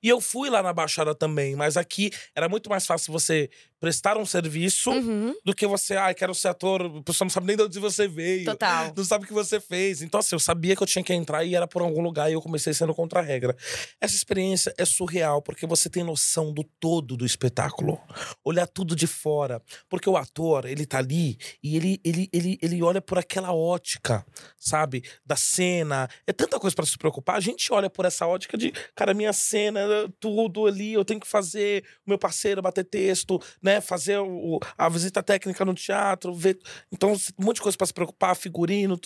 E eu fui lá na Baixada também, mas aqui era muito mais fácil você prestar um serviço Uhum, do que você, ai, quero ser ator, a pessoa não sabe nem de onde você veio. total. Não sabe o que você fez. Então, assim, eu sabia que eu tinha que entrar e era por algum lugar e eu comecei sendo contra a regra. Essa experiência é surreal porque você tem noção do todo do espetáculo. Olhar tudo de fora. Porque o ator, ele tá ali e ele, ele, ele, ele olha por aquela ótica, sabe? Da cena. É tanta coisa pra se preocupar. A gente olha por essa ótica de, cara, minha cena, tudo ali, eu tenho que fazer o meu parceiro bater texto, né? Fazer o- a visita técnica no teatro, ver. Então, um monte de coisa pra se preocupar, figurino.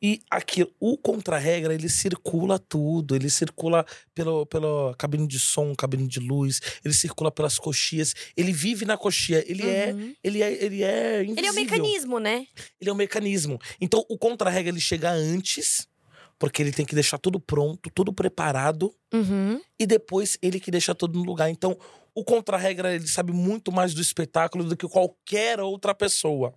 E aqui, o contra-regra, ele circula tudo. Ele circula pelo, pela cabine de som, cabine de luz, ele circula pelas coxias. Ele vive na coxia. Ele é. Uhum. Ele é, ele é invisível. Ele é o mecanismo, né? Ele é um mecanismo. Então, o contra-regra, ele chega antes, porque ele tem que deixar tudo pronto, tudo preparado Uhum. e depois ele que deixa tudo no lugar. Então, o contra-regra, ele sabe muito mais do espetáculo do que qualquer outra pessoa.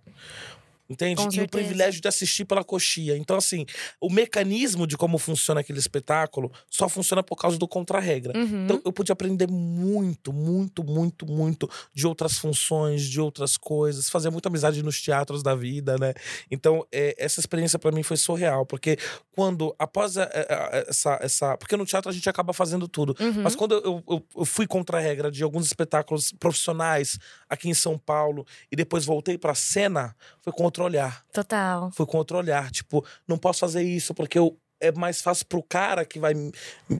Entende? Com e o privilégio de assistir pela coxia. Então, assim, o mecanismo de como funciona aquele espetáculo só funciona por causa do contra-regra. Uhum. Então, eu pude aprender muito, muito, muito, muito de outras funções, de outras coisas, fazer muita amizade nos teatros da vida, né? Então, é, essa experiência pra mim foi surreal, porque quando, após a- a- essa, essa. Porque no teatro a gente acaba fazendo tudo. Uhum. Mas quando eu, eu- eu fui contra a regra de alguns espetáculos profissionais aqui em São Paulo e depois voltei pra cena, foi com outro olhar. Total. Foi com outro olhar. Tipo, não posso fazer isso porque eu. É mais fácil pro cara que vai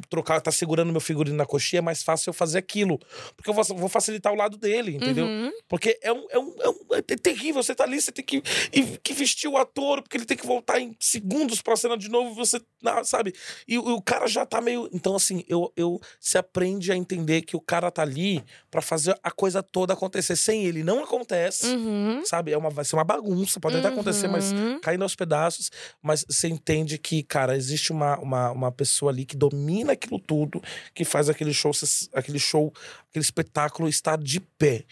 trocar, tá segurando meu figurino na coxinha, é mais fácil eu fazer aquilo. Porque eu vou, vou facilitar o lado dele, entendeu? Uhum. Porque é um, é um, é um- é terrível. Você tá ali, você tem que, e- que vestir o ator, porque ele tem que voltar em segundos pra cena de novo, você. sabe? E, o- o cara já tá meio. Então, assim, eu, eu se aprende a entender que o cara tá ali pra fazer a coisa toda acontecer. Sem ele não acontece. Uhum. Sabe? É uma, vai ser uma bagunça, pode até acontecer, mas Uhum. caindo aos pedaços. Mas você entende que, cara, existe uma, uma, uma pessoa ali que domina aquilo tudo, que faz aquele show, aquele show, aquele espetáculo estar de pé.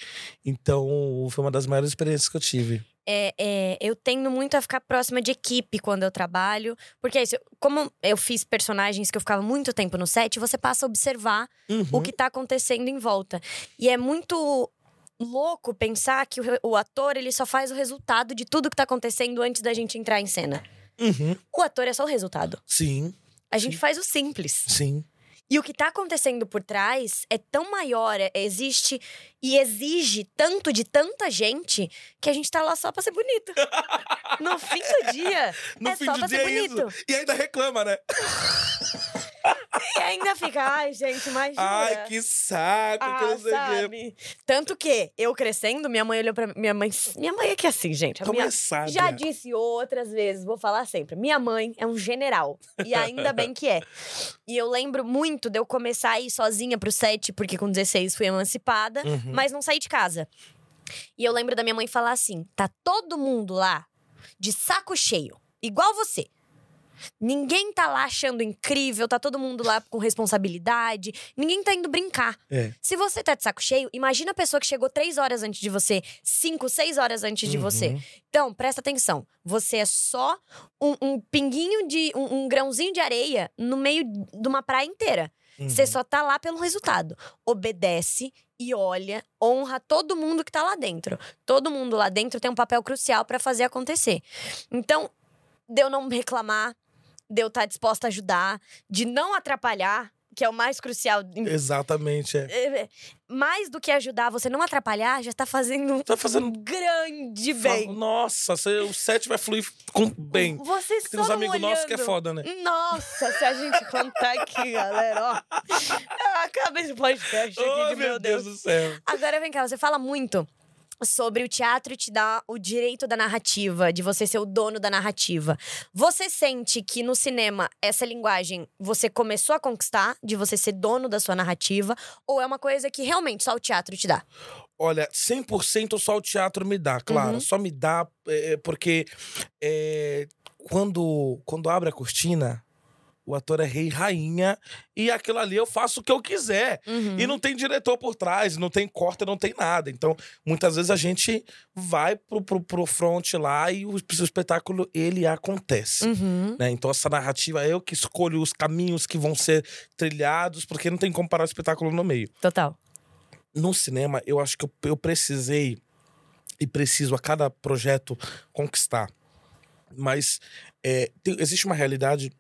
Então, foi uma das maiores experiências que eu tive. É, é, eu tendo muito a ficar próxima de equipe quando eu trabalho. Porque é isso, como eu fiz personagens que eu ficava muito tempo no set, você passa a observar Uhum. o que tá acontecendo em volta. E é muito louco pensar que o, o ator ele só faz o resultado de tudo que tá acontecendo antes da gente entrar em cena. Uhum. O ator é só o resultado. Sim, A gente Sim. faz o simples. sim. E o que tá acontecendo por trás é tão maior, é- existe e exige tanto de tanta gente que a gente tá lá só pra ser bonito. No fim do dia, No é fim só do pra dia ser é bonito. isso. E ainda reclama, né? E ainda fica, ai, gente, imagina. Ai, que saco, que Ah, não sei o quê. sabe? Tanto que, eu crescendo, minha mãe olhou pra minha mãe. Minha mãe é que é assim, gente. Como minha, é sábia. já disse outras vezes, vou falar sempre. Minha mãe é um general. E ainda bem que é. E eu lembro muito de eu começar a ir sozinha pro set, porque com 16 fui emancipada, Uhum. mas não saí de casa. E eu lembro da minha mãe falar assim: tá todo mundo lá de saco cheio, igual você. Ninguém tá lá achando incrível, tá todo mundo lá com responsabilidade, ninguém tá indo brincar. É. Se você tá de saco cheio, imagina a pessoa que chegou três horas antes de você, cinco, seis horas antes de você. Uhum. Então, presta atenção. Você é só um, um pinguinho de. Um, um grãozinho de areia no meio de uma praia inteira. Você Uhum. só tá lá pelo resultado. Obedece e olha, honra todo mundo que tá lá dentro. Todo mundo lá dentro tem um papel crucial pra fazer acontecer. Então, de eu não reclamar, de eu estar disposta a ajudar, de não atrapalhar, que é o mais crucial. Exatamente, é. É, Mais do que ajudar, você não atrapalhar, já tá fazendo um Tá fazendo grande bem. Nossa, o set vai fluir com bem. Você Tem uns amigos nossos que é olhando. foda, né? Nossa, se a gente contar aqui, galera, ó. Acaba esse podcast aqui, Oh, de meu Deus. do céu. Agora vem cá, você fala muito sobre o teatro te dar o direito da narrativa, de você ser o dono da narrativa. Você sente que no cinema essa linguagem você começou a conquistar, de você ser dono da sua narrativa, ou é uma coisa que realmente só o teatro te dá? Olha, 100% só o teatro me dá, claro. Uhum. Só me dá é, porque é, quando, quando abre a cortina, o ator é rei e rainha e aquilo ali eu faço o que eu quiser. Uhum. E não tem diretor por trás, não tem corte, não tem nada. Então, muitas vezes a gente vai pro, pro, pro front lá e o, o espetáculo, ele acontece. Uhum. né? Então, essa narrativa, eu que escolho os caminhos que vão ser trilhados, porque não tem como parar o espetáculo no meio. Total. No cinema, eu acho que eu, eu precisei e preciso a cada projeto conquistar. Mas é, tem- existe uma realidade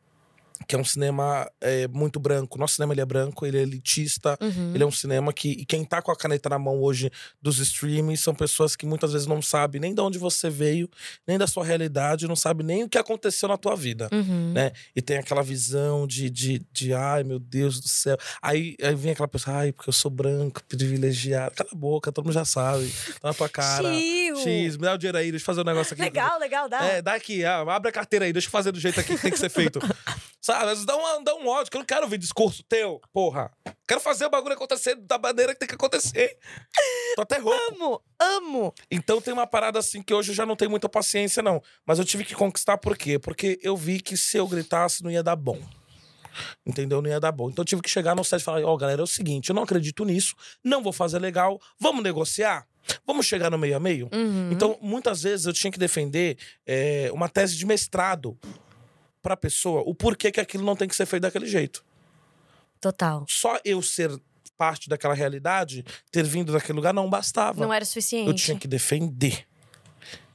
que é um cinema é, muito branco. Nosso cinema ele é branco, ele é elitista, Uhum. ele é um cinema que e quem tá com a caneta na mão hoje dos streamings são pessoas que muitas vezes não sabem nem de onde você veio, nem da sua realidade, não sabe nem o que aconteceu na tua vida. Uhum. Né? E tem aquela visão de, de, de ai meu Deus do céu. Aí, aí vem aquela pessoa, ai, porque eu sou branco, privilegiado. Cala a boca, todo mundo já sabe. Tá na tua cara. Chiu. X, me dá o dinheiro aí, deixa eu fazer um negócio aqui. Legal, legal, dá. É, dá aqui, ah, abre a carteira aí, deixa eu fazer do jeito aqui que tem que ser feito. Sabe, às dá, uma, dá um ódio, que eu não quero ouvir discurso teu, porra. Quero fazer o bagulho acontecer da maneira que tem que acontecer. Tô até rouco. Amo, amo. Então tem uma parada assim que hoje eu já não tenho muita paciência, não. Mas eu tive que conquistar por quê? Porque eu vi que se eu gritasse não ia dar bom. Entendeu? Não ia dar bom. Então eu tive que chegar no set e falar: ó, galera, é o seguinte, eu não acredito nisso, não vou fazer legal, vamos negociar? Vamos chegar no meio a meio? Uhum. Então, muitas vezes eu tinha que defender é, uma tese de mestrado pra pessoa, o porquê que aquilo não tem que ser feito daquele jeito. Total. Só eu ser parte daquela realidade, ter vindo daquele lugar, não bastava. Não era suficiente. Eu tinha que defender.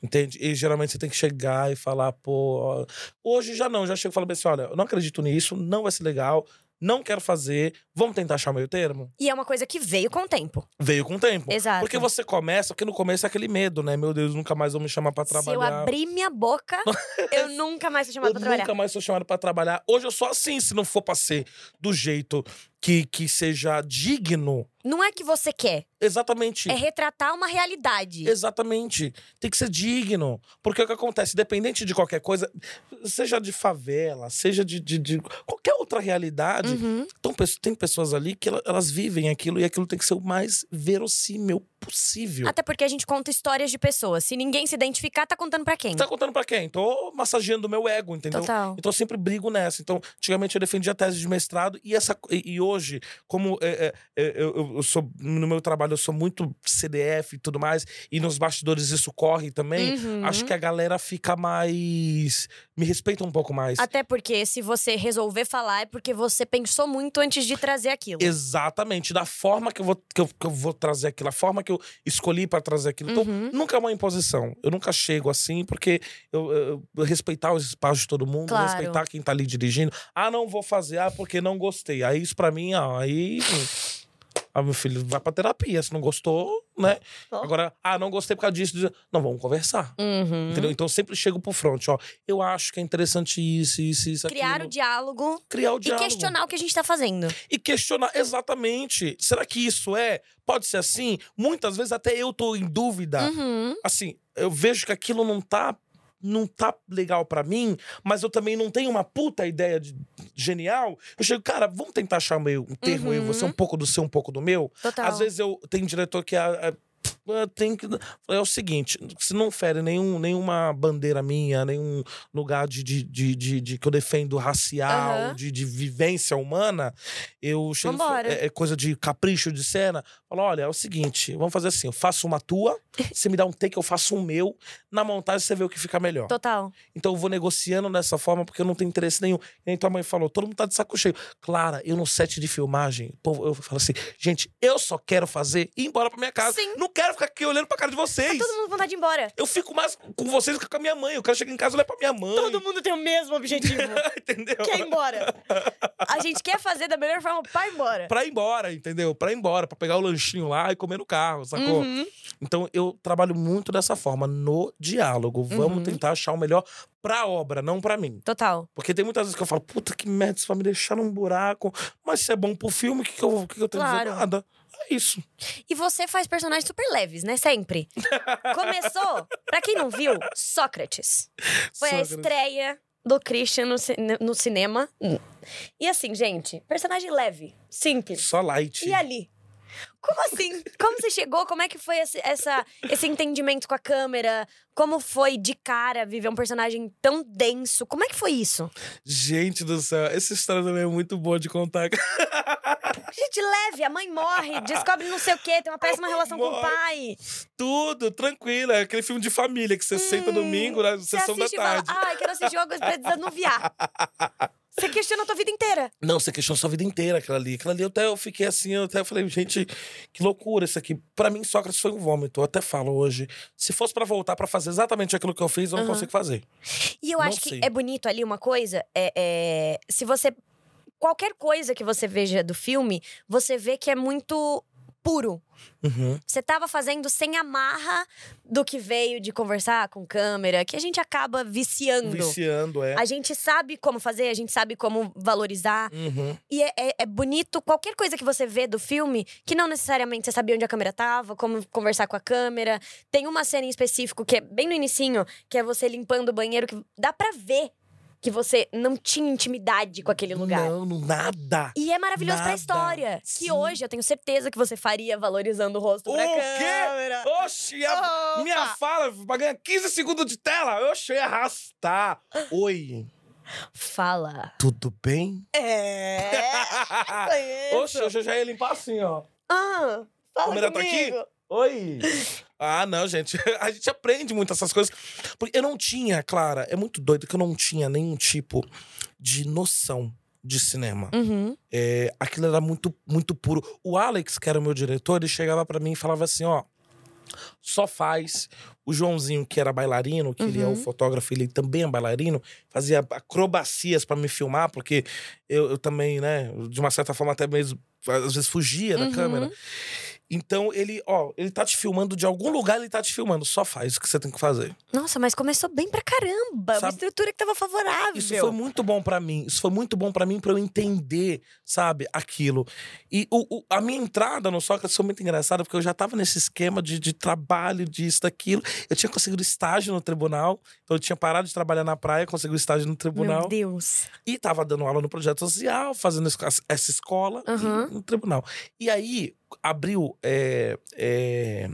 Entende? E geralmente você tem que chegar e falar, pô. Hoje já não, já chego e falo assim: olha, eu não acredito nisso, não vai ser legal, não quero fazer, vamos tentar achar o meio termo? E é uma coisa que veio com o tempo. Veio com o tempo. Exato. Porque você começa, porque no começo é aquele medo, né? Meu Deus, nunca mais vão me chamar pra Se eu trabalhar. abrir minha boca, eu nunca mais sou chamada Eu pra trabalhar. nunca mais sou chamado pra trabalhar. Hoje eu sou assim, se não for pra ser do jeito que, que seja digno. Não é que você quer, Exatamente. é retratar uma realidade. Exatamente. Tem que ser digno. Porque o que acontece, independente de qualquer coisa, seja de favela, seja de, de, de qualquer outra realidade, Uhum. então, tem pessoas ali que ela- elas vivem aquilo e aquilo tem que ser o mais verossímil possível. Até porque a gente conta histórias de pessoas. Se ninguém se identificar, tá contando pra quem? Tá contando pra quem? Tô massageando o meu ego, entendeu? Total. Então eu sempre brigo nessa. Então, antigamente eu defendia a tese de mestrado e essa e, e hoje, como é, é, é, eu, eu- eu sou no meu trabalho eu sou muito CDF e tudo mais e nos bastidores isso corre também, Uhum. acho que a galera fica mais me respeita um pouco mais. Até porque se você resolver falar, é porque você pensou muito antes de trazer aquilo. Exatamente, da forma que eu, vou, que, eu, que eu vou trazer aquilo, a forma que eu escolhi pra trazer aquilo. Então, Uhum. nunca é uma imposição. Eu nunca chego assim, porque eu, eu- eu respeitar os espaços de todo mundo, Claro. respeitar quem tá ali dirigindo. Ah, não vou fazer, ah, porque não gostei. Aí isso pra mim, ó, aí. Ah, meu filho, vai pra terapia. Se não gostou, né? Agora, ah, não gostei por causa disso. disso. Não, vamos conversar. Uhum. Entendeu? Então eu sempre chego pro front, ó. Eu acho que é interessante isso, isso, isso. Criar o aquilo. diálogo Criar o e diálogo questionar o que a gente tá fazendo. e questionar exatamente. Será que isso é? Pode ser assim? Muitas vezes até eu tô em dúvida. Uhum. Assim, eu vejo que aquilo não tá não tá legal pra mim, mas eu também não tenho uma puta ideia de- genial. Eu chego, cara, vamos tentar achar um meio um termo aí, Uhum. você um pouco do seu, um pouco do meu. Total. Às vezes eu tenho um diretor que é, é, tem que. É o seguinte: se não fere nenhum, nenhuma bandeira minha, nenhum lugar de, de, de, de, de que eu defendo racial, Aham. de, de vivência humana, eu chego. É, é coisa de capricho de cena. Falo, olha, é o seguinte: vamos fazer assim: eu faço uma tua, você me dá um take, eu faço um meu. Na montagem você vê o que fica melhor. Total. Então eu vou negociando dessa forma porque eu não tenho interesse nenhum. E aí tua mãe falou, todo mundo tá de saco cheio. Clara, eu no set de filmagem, eu falo assim, gente, eu só quero fazer e ir embora pra minha casa. Sim. Não quero ficar aqui olhando pra cara de vocês. Todo mundo vontade de ir embora. Eu fico mais com vocês do que com a minha mãe. Eu quero chegar em casa e olhar pra minha mãe. mundo tem o mesmo objetivo. entendeu? quer ir embora. A gente quer fazer da melhor forma pra ir embora. Pra ir embora, entendeu? Pra ir embora, pra pegar o lanchinho lá e comer no carro, sacou? Uhum. Então eu trabalho muito dessa forma, no diálogo. Vamos Uhum. tentar achar o melhor pra obra, não pra mim. Total. Porque tem muitas vezes que eu falo, puta que merda, isso vai me deixar num buraco. Mas se é bom pro filme, o que, que, eu, que, que eu tenho Claro. dizer? Nada. É isso. E você faz personagens super leves, né? Sempre. Começou, pra quem não viu, Sócrates. Foi a Sócrates. estreia do Christian no, no cinema. E assim, gente, personagem leve, simples. Só light. E ali? Como assim? Como você chegou? Como é que foi esse, essa, esse entendimento com a câmera? Como foi de cara viver um personagem tão denso? Como é que foi isso? Gente do céu, essa história também é muito boa de contar. Gente, leve, a mãe morre, descobre não sei o quê, tem uma péssima relação com o Morre. pai. Tudo, tranquilo. É aquele filme de família que você senta Hum, domingo na sessão da assiste e fala, tarde. ai, quero assistir algo pra desanuviar. Você questiona a tua vida inteira. Não, você questionou sua vida inteira aquela ali. Aquela ali eu até eu fiquei assim, eu até falei, gente, que loucura isso aqui. Pra mim, Sócrates foi um vômito. Eu até falo hoje. Se fosse pra voltar pra fazer exatamente aquilo que eu fiz, eu não consigo fazer. E eu Não acho que sei. é bonito ali uma coisa, é, é, se você qualquer coisa que você veja do filme, você vê que é muito puro. Uhum. Você tava fazendo sem amarra do que veio de conversar com câmera, que a gente acaba viciando. Viciando, é. A gente sabe como fazer, a gente sabe como valorizar. Uhum. E é, é- é bonito qualquer coisa que você vê do filme, que não necessariamente você sabia onde a câmera tava, como conversar com a câmera. Tem uma cena em específico que é bem no inicinho, que é você limpando o banheiro, que dá pra ver que você não tinha intimidade com aquele lugar. Não, nada. E é maravilhoso pra Nada. história. Sim. Que hoje eu tenho certeza que você faria valorizando o rosto O pra quê? câmera. Oxi, a Opa! minha fala pra ganhar 15 segundos de tela. Oxi, eu ia arrastar. Oi, Fala. tudo bem? É. Oxi, eu já ia limpar assim, ó. Ah, fala Câmera tá comigo. aqui? Oi. Ah, não, gente. A gente aprende muito essas coisas. Porque eu não tinha, Clara, é muito doido que eu não tinha nenhum tipo de noção de cinema. Uhum. É, aquilo era muito, muito puro. O Alex, que era o meu diretor, ele chegava pra mim e falava assim: ó, só faz. O Joãozinho, que era bailarino, que ele é o Uhum. fotógrafo, ele também é bailarino, fazia acrobacias pra me filmar, porque eu, eu também, né, de uma certa forma, até mesmo, às vezes fugia da Uhum. câmera. Então ele, ó, ele tá te filmando de algum lugar, ele tá te filmando. Só faz o que você tem que fazer. Nossa, mas começou bem pra caramba. Uma Sabe- estrutura que tava favorável. Isso foi muito bom pra mim. Isso foi muito bom pra mim pra eu entender, sabe, aquilo. E o, o- a minha entrada no Sócrates foi muito engraçada, porque eu já tava nesse esquema de, de trabalho, disso, daquilo. Eu tinha conseguido estágio no tribunal. Então eu tinha parado de trabalhar na praia, consegui o estágio no tribunal. Meu Deus. E tava dando aula no projeto social, fazendo essa escola Aham. no tribunal. E aí abriu. é, é,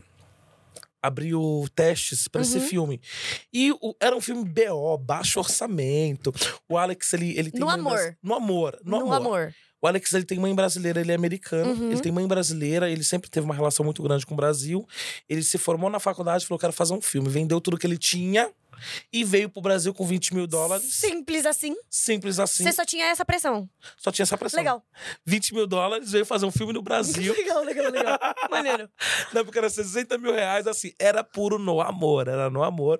abriu testes esse Uhum. filme. E o- era um filme BO, baixo orçamento. O Alex, ele, ele tem No amor. bras- No amor. No, No, amor. amor. O Alex, ele tem mãe brasileira, ele é americano. Uhum. Ele tem mãe brasileira, ele sempre teve uma relação muito grande com o Brasil. Ele se formou na faculdade e falou: quero fazer um filme. Vendeu tudo que ele tinha e veio pro Brasil com 20 mil dólares. Simples assim. Simples assim. Você só tinha essa pressão. Só tinha essa pressão. Legal. 20 mil dólares, veio fazer um filme no Brasil. legal, legal, legal. Maneiro. Na época era 60 mil reais, assim, era puro no amor, era no amor.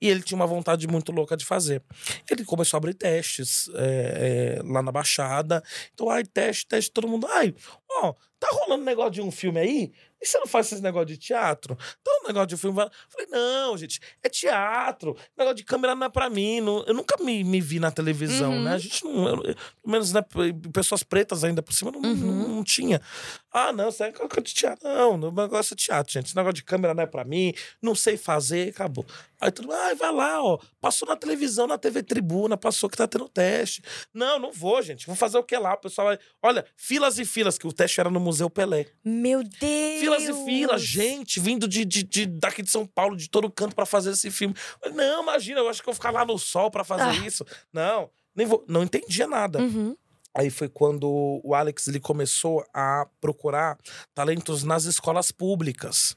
E ele tinha uma vontade muito louca de fazer. Ele começou a abrir testes é, é, lá na Baixada. Então, ai, teste, teste, todo mundo. Ai, ó, tá rolando negócio de um filme aí? E você não faz esse negócio de teatro? Então, um negócio de filme. Eu falei, não, gente, é teatro. Negócio de câmera não é pra mim. não- eu nunca me, me vi na televisão, Uhum. né? A gente não. eu- pelo menos, né, pessoas pretas ainda por cima não, Uhum. não, não tinha. Ah, não, isso é de teatro. Não, o negócio é teatro, gente. Esse negócio de câmera não é pra mim, não sei fazer, acabou. Aí todo mundo, ai, vai lá, ó. Passou na televisão, na TV Tribuna, passou que tá tendo teste. Não, não vou, gente. Vou fazer o que lá? O pessoal vai. Olha, filas e filas, que o teste era no Museu Pelé. Meu Deus! Filas e filas, gente, vindo de, de, de- daqui de São Paulo, de todo canto pra fazer esse filme. Não, imagina, eu acho que eu vou ficar lá no sol pra fazer Ah. isso. Não, nem vou. Não entendia nada. Uhum. Aí foi quando o Alex ele começou a procurar talentos nas escolas públicas.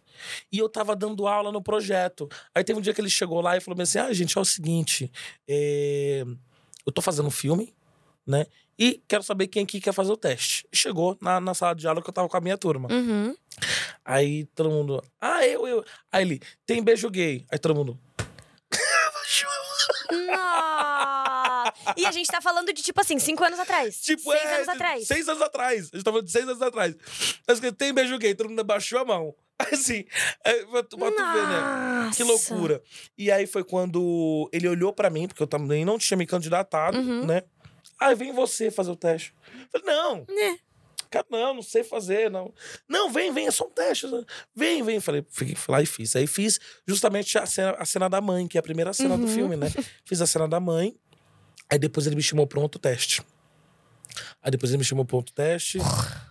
E eu tava dando aula no projeto. Aí teve um dia que ele chegou lá e falou assim: Ah, gente, é o seguinte, é, eu tô fazendo um filme, né? E quero saber quem aqui quer fazer o teste. Chegou na, na sala de aula que eu tava com a minha turma. Uhum. Aí todo mundo, ah, eu, eu. Aí ele, tem beijo gay. Aí todo mundo. Nossa! E a gente tá falando de, tipo assim, cinco anos atrás. Tipo, Seis é, anos atrás. Seis anos atrás. A gente tá falando de seis anos atrás. Mas que tem beijo gay, todo mundo abaixou a mão. Assim, é, pra tu, pra tu ver, né? Que loucura. E aí foi quando ele olhou pra mim, porque eu também não tinha me candidatado, Uhum. né? Aí vem você fazer o teste. Eu falei, não, Né? cara, não, não sei fazer, não. Não, vem, vem, é só um teste. Vem, vem. Falei, fui lá e fiz. Aí fiz justamente a cena, a cena da mãe, que é a primeira cena do Uhum. filme, né? Fiz a cena da mãe. Aí depois ele me chamou um outro teste. Aí depois ele me chamou pra outro teste.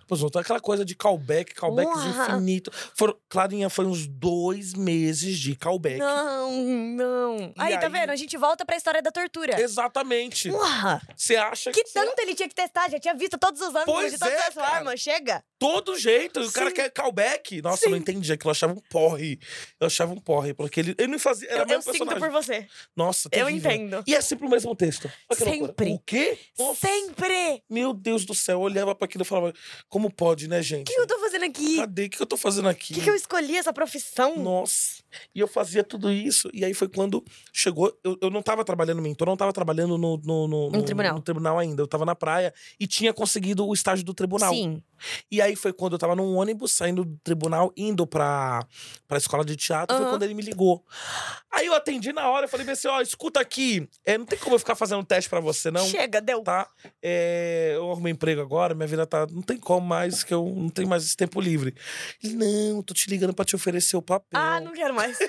Depois outro, aquela coisa de callback, callbacks Uau. infinito. Foram, Clarinha, foi uns dois meses de callback. Não, não. E Aí, tá aí- vendo? A gente volta pra história da tortura. Exatamente. Porra! Você acha Que que. tanto ele tinha que testar? Já tinha visto todos os ângulos Pois de todas é, as formas. Chega! Todo jeito. O cara Sim. quer callback. Nossa, Sim. eu não entendi aquilo. Eu achava um porre. Eu achava um porre. Porque ele, ele não fazia. Era Eu, mesmo eu sinto personagem. por você. Nossa, Eu terrível. entendo. E é sempre o mesmo texto. Loucura. Sempre. O quê? Nossa, Sempre! Meu Deus do céu. Eu olhava pra aquilo e falava: Como pode, né, gente? O que eu tô fazendo aqui? Cadê? O que eu tô fazendo aqui? Por que, que eu escolhi essa profissão? Nossa. E eu fazia tudo isso. E aí foi quando chegou. Eu, eu não tava trabalhando no mentor, não tava trabalhando no, no, no, No tribunal. no tribunal ainda. Eu tava na praia e tinha conseguido o estágio do tribunal. Sim. E aí foi quando eu tava num ônibus saindo do tribunal, indo pra, pra escola de teatro. Foi Aham. quando ele me ligou. Aí eu atendi na hora. Eu falei assim: ó, escuta aqui. É, não tem como eu ficar fazendo teste pra você, não. Chega, deu. Tá? É, eu arrumei emprego agora, minha vida tá. Não tem como mais, que eu não tenho mais esse tempo livre. Ele, não, tô te ligando pra te oferecer o papel. Ah, não quero mais.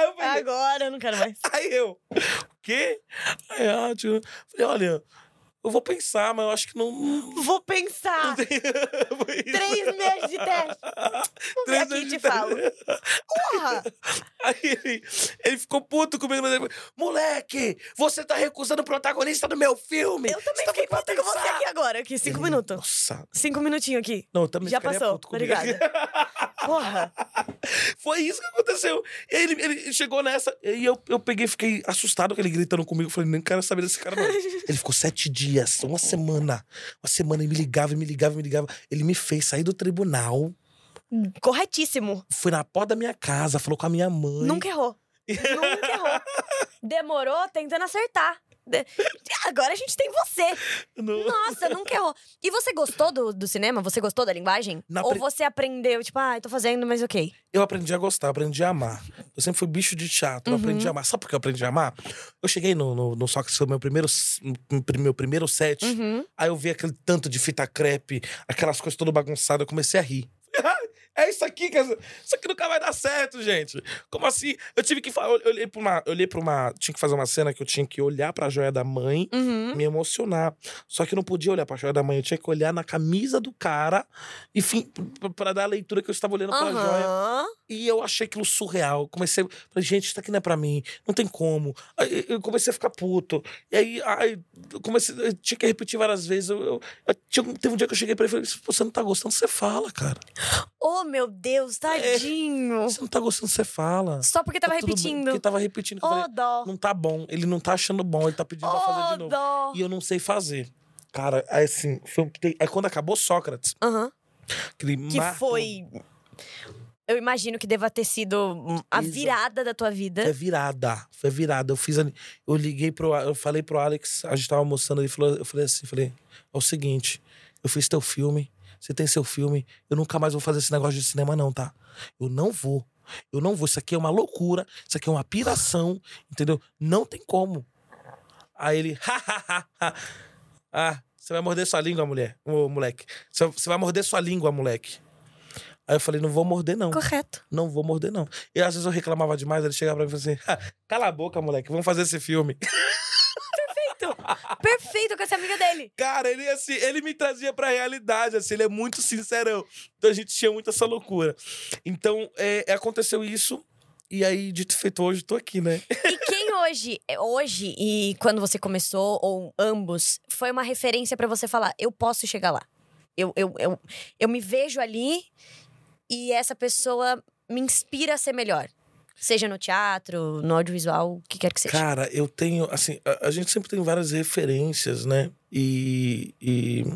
Eu falei, Agora eu não quero mais. Aí eu, o quê? Aí ah, tio, falei, olha, eu vou pensar, mas eu acho que não. Vou pensar. Três meses de teste. Vou ver Três aqui meses te de falo. teste. Porra! Aí ele, ele ficou puto comigo. mas ele falou, Moleque, você tá recusando o protagonista do meu filme. Eu também Você tá fiquei puta com você pensar." aqui agora. Aqui, cinco minutos. Nossa. Cinco minutinhos aqui. Não, eu também Já passou. puto comigo. Obrigada. Porra. Foi isso que aconteceu. E aí ele, ele chegou nessa, e eu, eu peguei, fiquei assustado com ele gritando comigo. Falei, nem quero saber desse cara, não. ele ficou sete dias, uma semana. Uma semana, e me ligava, me ligava, me ligava. Ele me fez sair do tribunal, Corretíssimo. foi na porta da minha casa, falou com a minha mãe. Nunca errou. Nunca errou. Demorou tentando acertar. Agora a gente tem você. Não. Nossa, nunca errou. E você gostou do, do cinema? Você gostou da linguagem? Na Ou pri- você aprendeu, tipo, ah, tô fazendo, mas ok. Eu aprendi a gostar, aprendi a amar. Eu sempre fui bicho de teatro, eu Uhum. aprendi a amar. Sabe por que eu aprendi a amar? Eu cheguei no, no, no que foi meu primeiro, meu primeiro set. Uhum. Aí eu vi aquele tanto de fita crepe, aquelas coisas todas bagunçadas, eu comecei a rir. É isso aqui, isso aqui nunca vai dar certo, gente. Como assim? Eu tive que falar, eu olhei pra uma, eu olhei para uma, tinha que fazer uma cena que eu tinha que olhar pra joia da mãe, Uhum. me emocionar. Só que eu não podia olhar pra joia da mãe, eu tinha que olhar na camisa do cara, enfim, pra- pra dar a leitura que eu estava olhando pra joia. E eu achei aquilo surreal. Comecei. Falei, gente, isso aqui não é pra mim. Não tem como. Aí eu comecei a ficar puto. E aí, aí eu comecei. Eu tinha que repetir várias vezes. Eu, eu- eu teve um dia que eu cheguei pra ele e falei: você não tá gostando, você fala, cara. Oh, meu Dedeus, tadinho. Se você não tá gostando, você fala. Só porque tava Tá tudo bem, repetindo. Porque tava repetindo. Ô, falei, dó. não tá bom. Ele não tá achando bom. Ele tá pedindo pra fazer de novo. dó. E eu não sei fazer. Cara, aí assim, foi, um- aí quando acabou Sócrates, Aham. Que marco- foi. Eu imagino que deva ter sido a Exato. virada da tua vida. Foi virada, foi virada. Eu fiz, eu liguei pro, eu falei pro Alex, a gente tava almoçando, ele falou, eu falei assim, falei, é o seguinte, eu fiz teu filme, você tem seu filme, eu nunca mais vou fazer esse negócio de cinema não, tá? Eu não vou. Eu não vou, isso aqui é uma loucura, isso aqui é uma piração, entendeu? Não tem como. Aí ele, hahaha. ah, você vai morder sua língua, mulher, ô moleque. Você você vai morder sua língua, moleque. Aí eu falei, não vou morder, não. Correto. Não vou morder, não. E às vezes eu reclamava demais, ele chegava pra mim e falava assim: "Ah, cala a boca, moleque, vamos fazer esse filme. Perfeito com essa amiga dele. Cara, ele assim, ele me trazia pra realidade, assim, ele é muito sincerão. Então a gente tinha muito essa loucura. Então, é, aconteceu isso, e aí, dito feito, hoje tô aqui, né? E quem hoje, hoje e quando você começou, ou ambos, foi uma referência pra você falar: eu posso chegar lá. Eu, eu, eu, eu me vejo ali e essa pessoa me inspira a ser melhor. Seja no teatro, no audiovisual, o que quer que seja. Cara, eu tenho, assim, a, a gente sempre tem várias referências, né? E. e...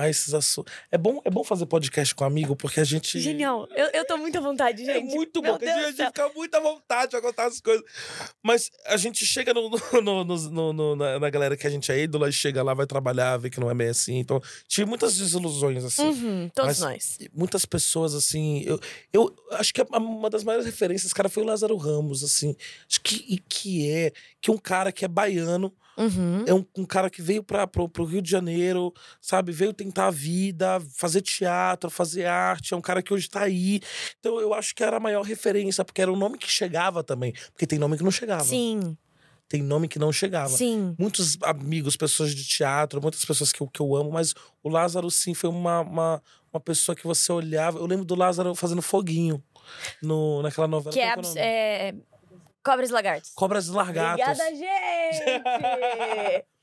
Ah, esses assuntos. É bom, é bom fazer podcast com amigo, porque a gente. Genial. Eu, eu tô muito à vontade, gente. É muito bom, porque a gente fica muito à vontade pra contar as coisas. Mas a gente chega no, no- no- no- na, na galera que a gente é ídola, e chega lá, vai trabalhar, vê que não é bem assim. Então, tive muitas desilusões, assim. Uhum, todos nós. Muitas pessoas, assim. Eu, eu acho que uma das maiores referências, cara, foi o Lázaro Ramos, assim. Acho que, que é que um cara que é baiano. Uhum. É um, um cara que veio para pro, pro Rio de Janeiro, sabe? Veio tentar a vida, fazer teatro, fazer arte. É um cara que hoje tá aí. Então eu acho que era a maior referência, porque era um nome que chegava também. Porque tem nome que não chegava. Sim, Tem nome que não chegava. sim. Muitos amigos, pessoas de teatro, muitas pessoas que eu, que eu amo, mas o Lázaro, sim, foi uma, uma, uma pessoa que você olhava. Eu lembro do Lázaro fazendo foguinho no, naquela novela. Que é, o é... Cobras e lagartos. Cobras e Largatos. Obrigada, gente!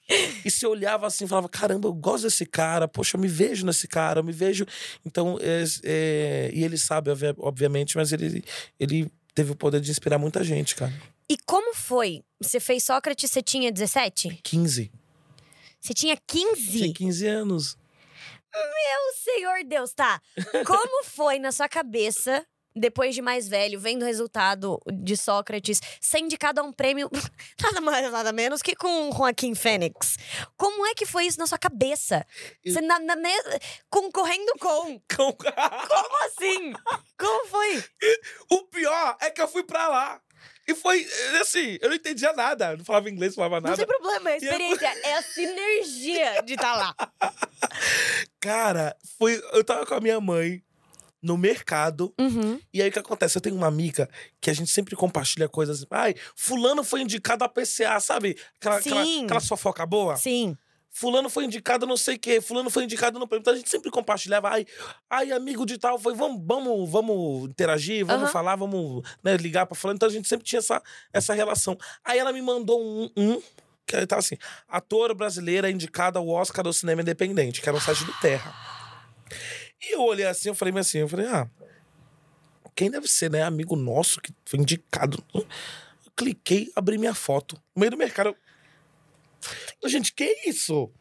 E você olhava assim e falava: caramba, eu gosto desse cara, poxa, eu me vejo nesse cara, eu me vejo. Então, é, é, e ele sabe, obvia- obviamente, mas ele, ele teve o poder de inspirar muita gente, cara. e como foi? Você fez Sócrates, você tinha 17? 15. Você tinha 15? Tinha 15 anos. Meu Senhor Deus, tá. Como foi na sua cabeça, depois de mais velho, vendo o resultado de Sócrates, ser indicado a um prêmio, nada mais, nada menos que com Joaquim Fênix? Como é que foi isso na sua cabeça? Eu- Você na, na me- concorrendo com? Como assim? Como foi? o pior é que eu fui pra lá. E foi assim, eu não entendia nada. Não falava inglês, não falava Não nada. tem problema, é a E eu- experiência, é a sinergia de estar lá. Cara, foi. Eu tava com a minha mãe no mercado. Uhum. E aí o que acontece? Eu tenho uma amiga que a gente sempre compartilha coisas. Ai, fulano foi indicado a PCA, sabe? Aquela, aquela, Sim. aquela fofoca boa. Sim. Fulano foi indicado não sei o quê, fulano foi indicado no prêmio. Então a gente sempre compartilhava. Ai, ai amigo de tal, foi, vamos, vamos, vamos interagir, vamos Aham. falar, vamos né, ligar pra fulano. Então a gente sempre tinha essa, essa relação. Aí ela me mandou um, um que aí tava assim, ator brasileira indicada ao Oscar do cinema independente, que era um site do Terra. E eu olhei assim, eu falei mas assim, eu falei, ah, quem deve ser, né? Amigo nosso que foi indicado. Eu cliquei, abri minha foto. No meio do mercado, eu Gente, que isso?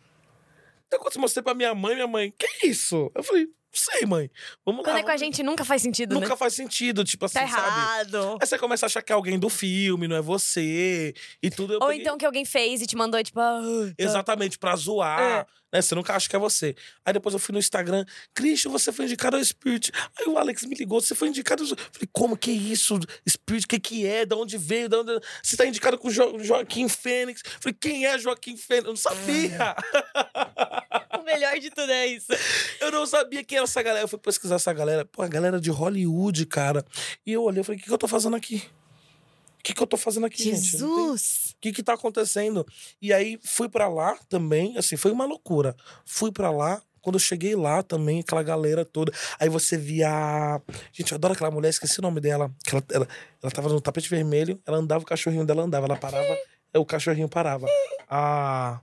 Então, quando eu mostrei pra minha mãe, minha mãe, que isso? Eu falei, não sei, mãe. Vamos Quando lá. é com a gente, nunca faz sentido, Nunca né? faz sentido, tipo assim, Tá sabe? errado. Aí você começa a achar que é alguém do filme, não é você, e tudo. Ou peguei- então que alguém fez e te mandou, tipo... ah, tá. Exatamente, pra zoar, É. né? Você nunca acha que é você. Aí depois eu fui no Instagram, Christian, você foi indicado ao Spirit. Aí o Alex me ligou, você foi indicado. ao- Falei, como que é isso? Spirit, o que, que é? De onde veio? De onde... Você tá indicado com jo Joaquim Fênix. Falei, quem é Joaquim Fênix? Eu não sabia. O melhor de tudo é isso. Eu não sabia quem era essa galera. Eu fui pesquisar essa galera. Pô, a galera de Hollywood, cara. E eu olhei e falei, o que, que eu tô fazendo aqui? O que, que eu tô fazendo aqui, gente? Não tem- Jesus! o que que tá acontecendo? E aí fui pra lá também, assim, foi uma loucura. Fui pra lá, quando eu cheguei lá também, aquela galera toda. Aí você via. a- Gente, eu adoro aquela mulher, esqueci o nome dela. Ela, ela, ela tava no tapete vermelho, ela andava, o cachorrinho dela andava, ela parava, o cachorrinho parava. A.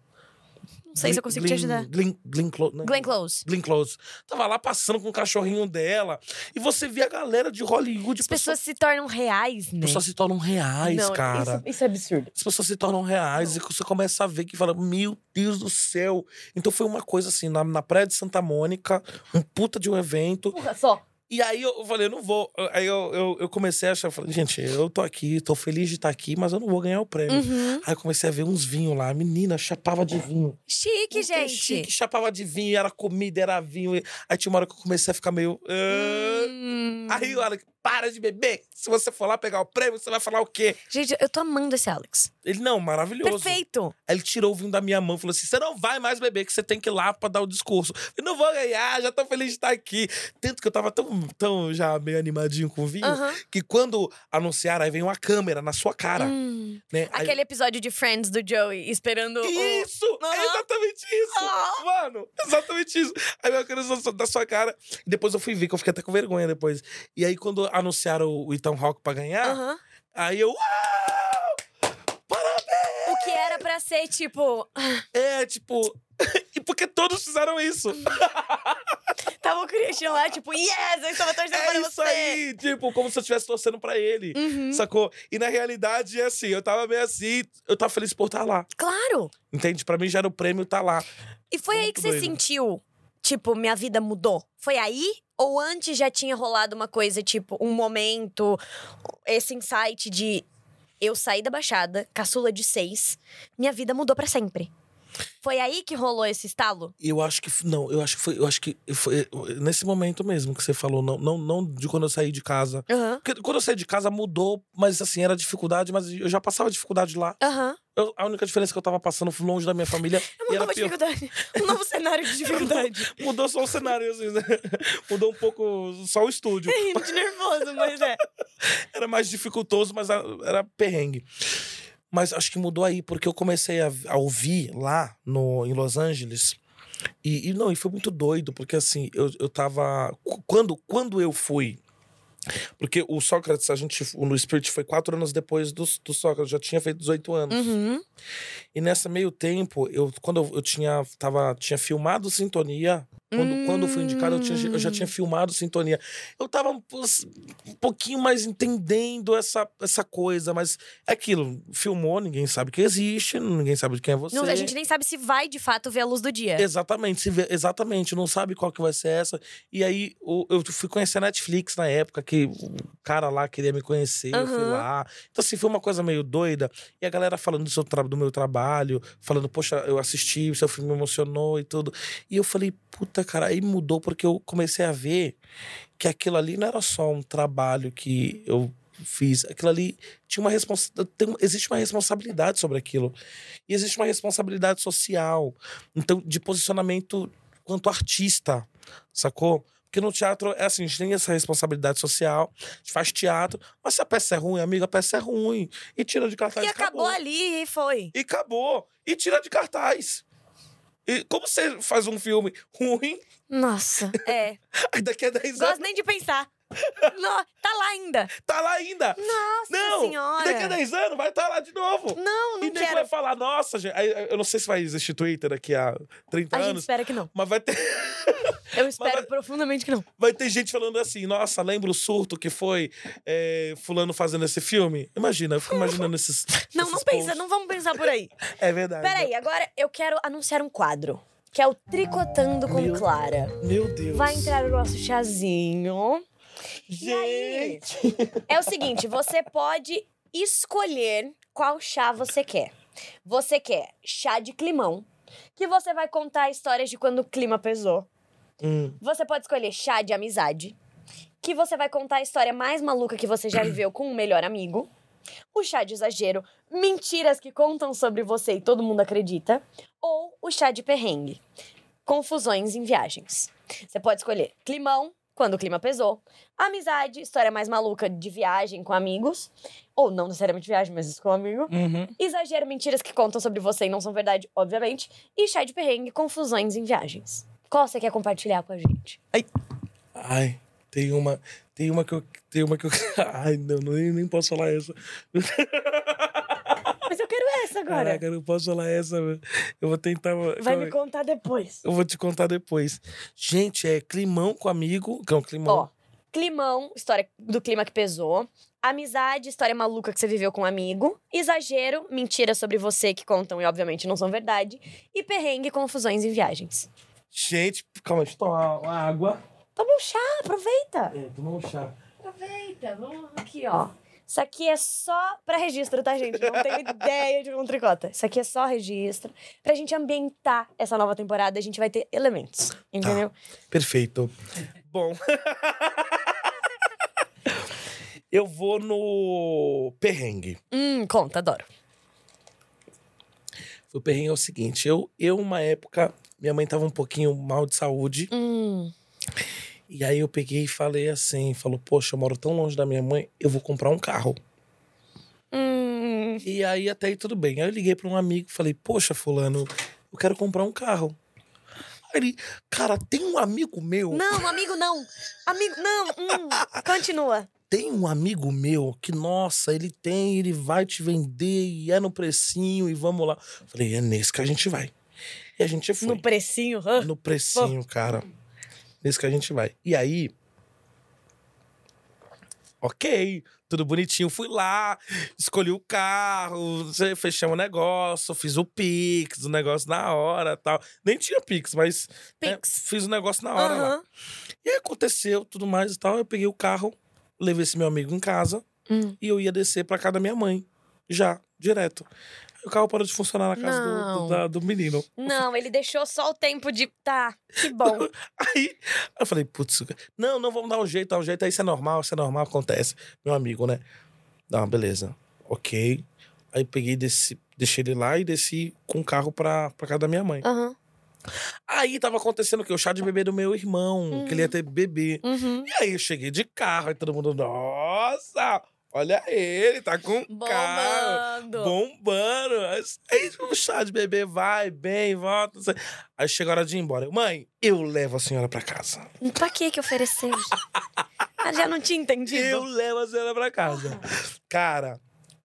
Não sei se eu consigo te ajudar. Glenn, Glenn, Clo- não, Glenn Close. Glenn Close. Tava lá passando com o cachorrinho dela. E você via a galera de Hollywood. As pessoas se tornam reais, né? pessoas se tornam reais, Não, cara Isso, isso é absurdo. as pessoas se tornam reais e você começa a ver que fala, meu Deus do céu. Então foi uma coisa assim, na, na praia de Santa Mônica, um puta de um evento. Porra, só. E aí eu falei, eu não vou. Aí eu, eu, eu comecei a achar, eu falei, gente, eu tô aqui, tô feliz de estar aqui, mas eu não vou ganhar o prêmio. Uhum. Aí eu comecei a ver uns vinhos lá, a menina chapava de vinho. Chique, Puta, gente. Chique, chapava de vinho, era comida, era vinho. Aí tinha uma hora que eu comecei a ficar meio. Hum. Aí o Alex, para de beber. Se você for lá pegar o prêmio, você vai falar o quê? Gente, eu tô amando esse Alex. Ele, não, maravilhoso. Perfeito. Aí ele tirou o vinho da minha mão e falou assim: você não vai mais beber, que você tem que ir lá pra dar o discurso. Eu não vou ganhar, já tô feliz de estar aqui. Tanto que eu tava tão tão, já meio animadinho com vinho, que quando anunciaram, aí vem uma câmera na sua cara, Hum. né? Aí- Aquele episódio de Friends do Joey esperando o. Isso! É Aham. exatamente isso! Ah. Mano, exatamente isso. Aí eu quero da sua cara. E depois eu fui ver, que eu fiquei até com vergonha depois. E aí, quando anunciaram o Ethan Hawke pra ganhar, aí eu. Uau! Parabéns! O que era pra ser, tipo. É, tipo. e porque todos fizeram isso. Tava o Christian lá, tipo, yes, eu estava torcendo É para isso você. aí! Tipo, como se eu estivesse torcendo pra ele. Uhum. Sacou? E na realidade, é assim, eu tava meio assim, eu tava feliz por estar lá. Claro! Entende? Pra mim já era o prêmio estar lá. E foi aí Muito que você doido. sentiu, tipo, minha vida mudou? Foi aí? Ou antes já tinha rolado uma coisa, tipo, um momento, esse insight de eu saí da Baixada, caçula de seis, minha vida mudou pra sempre. Foi aí que rolou esse estalo? Eu acho que não, eu acho que foi, eu acho que foi nesse momento mesmo que você falou, não, não, não de quando eu saí de casa. Aham. Porque quando eu saí de casa mudou, mas assim, era dificuldade, mas eu já passava dificuldade lá. Aham. Eu- a única diferença é que eu tava passando longe da minha família É uma nova dificuldade. Um novo cenário de dificuldade. Mudou só o cenário, assim, né? Mudou um pouco só o estúdio. Rindo de nervoso, mas é. Era mais dificultoso, mas era perrengue. Mas acho que mudou aí, porque eu comecei a, a ouvir lá no, em Los Angeles. E, e não, e foi muito doido, porque assim, eu, eu tava. qu- Quando, quando eu fui. Porque o Sócrates, a gente. No Spirit foi quatro anos depois do, do Sócrates, já tinha feito 18 anos. Uhum. E nessa meio tempo, eu, quando eu, eu tinha, tava, tinha filmado Sintonia. Quando, quando eu fui indicado, eu, tinha, eu já tinha filmado Sintonia. Eu tava um, um pouquinho mais entendendo essa, essa coisa, mas é aquilo. Filmou, ninguém sabe que existe, ninguém sabe de quem é você. Não, a gente nem sabe se vai de fato ver a luz do dia. Exatamente, se vê- exatamente, não sabe qual que vai ser essa. E aí o- eu fui conhecer a Netflix na época, que o cara lá queria me conhecer, eu fui lá. Então, assim, foi uma coisa meio doida. E a galera falando do, seu do meu trabalho, falando, poxa, eu assisti, o seu filme me emocionou e tudo. E eu falei, puta, cara, aí mudou porque eu comecei a ver que aquilo ali não era só um trabalho que eu fiz. Aquilo ali tinha uma responsabilidade. Existe uma responsabilidade sobre aquilo. E existe uma responsabilidade social. Então, de posicionamento quanto artista, sacou? Porque no teatro é assim, a gente tem essa responsabilidade social, a gente faz teatro, mas se a peça é ruim, amiga, a peça é ruim. E tira de cartaz. E acabou ali e foi. E acabou. E tira de cartaz. E como você faz um filme ruim, Nossa, é. aí daqui a 10 anos Gosto nem de pensar. Não, tá lá ainda. tá lá ainda. Nossa não, senhora. daqui a 10 anos vai estar lá de novo. Não, não e quero. vai falar, nossa, gente. eu não sei se vai existir Twitter daqui a 30 A gente anos, espera que não. mas vai ter. Eu espero vai- profundamente que não. Vai ter gente falando assim, nossa, lembra o surto que foi é, fulano fazendo esse filme? Imagina, eu fico imaginando esses. Não, esses não pensa, posts. não vamos pensar por aí. É verdade. Peraí, agora eu quero anunciar um quadro. Que é o Tricotando com Meu- Clara. Meu Deus. Vai entrar o nosso chazinho. Gente! É o seguinte, você pode escolher qual chá você quer. Você quer chá de climão, que você vai contar histórias de quando o clima pesou. Hum, Você pode escolher chá de amizade, que você vai contar a história mais maluca que você já viveu com um melhor amigo. O chá de exagero, mentiras que contam sobre você e todo mundo acredita. Ou o chá de perrengue, confusões em viagens. Você pode escolher climão, quando o clima pesou. Amizade, história mais maluca de viagem com amigos. Ou não necessariamente viagem, mas com amigo. uhum. Exagero, mentiras que contam sobre você e não são verdade, obviamente. E chá de perrengue, confusões em viagens. Qual você quer compartilhar com a gente? Ai. Ai, tem uma. Tem uma que eu. Tem uma que eu. Ai, não, nem, nem posso falar essa. Mas eu quero essa agora. Caraca, eu não posso falar essa. Eu vou tentar. Vai calma me contar depois. Eu vou te contar depois. Gente, é climão com amigo. Não, climão. Ó, climão, história do clima que pesou. Amizade, história maluca que você viveu com um amigo. Exagero, mentiras sobre você que contam e obviamente não são verdade. E perrengue, confusões em viagens. Gente, calma, deixa eu tomar uma água. Toma um chá, aproveita. É, tomar um chá. Aproveita, vamos aqui, ó. Isso aqui é só pra registro, tá, gente? Não tenho ideia de como tricota. Isso aqui é só registro. Pra gente ambientar essa nova temporada, a gente vai ter elementos, entendeu? Perfeito. Bom. eu vou no perrengue. Hum, conta, adoro. O perrengue é o seguinte: eu, eu uma época, minha mãe tava um pouquinho mal de saúde. Hum, E aí eu peguei e falei assim, falou, poxa, eu moro tão longe da minha mãe, eu vou comprar um carro. Hum. E aí até aí tudo bem. Aí eu liguei para um amigo e falei, poxa, fulano, eu quero comprar um carro. Aí ele, cara, tem um amigo meu. Não, amigo, não. Amigo, não. Hum. Continua. Tem um amigo meu que, nossa, ele tem, ele vai te vender e é no precinho e vamos lá. Falei, é nesse que a gente vai. E a gente foi. No precinho. hã? No precinho, cara. Nesse que a gente vai. E aí. Ok, tudo bonitinho. Fui lá, escolhi o carro, fechamos o negócio, fiz o Pix, o negócio na hora tal. Nem tinha Pix, mas. né, Pix. fiz o negócio na hora lá. Aham. E aí aconteceu tudo mais e tal. Eu peguei o carro, levei esse meu amigo em casa Hum. e eu ia descer pra casa da minha mãe. Já, direto. O carro parou de funcionar na casa do, do, da- do menino. Não, ele deixou só o tempo de. Tá, que bom. Aí eu falei, putz, não, não, vamos dar um jeito, dar um jeito. Aí isso é normal, isso é normal, acontece. Meu amigo, né? Não, beleza. Ok. Aí peguei, desci, deixei ele lá e desci com o carro pra, pra casa da minha mãe. Aham. Aí tava acontecendo o quê? O chá de bebê do meu irmão, que ele ia ter bebê. Uhum. E aí eu cheguei de carro, aí todo mundo, nossa, olha ele, tá com um carro. Bombando. Bombando. Aí o chá de bebê vai, bem, volta. Aí chega a hora de ir embora. Eu, Mãe, eu levo a senhora pra casa. Pra que que ofereceu? Ah, já não tinha entendido. Eu levo a senhora pra casa. Cara,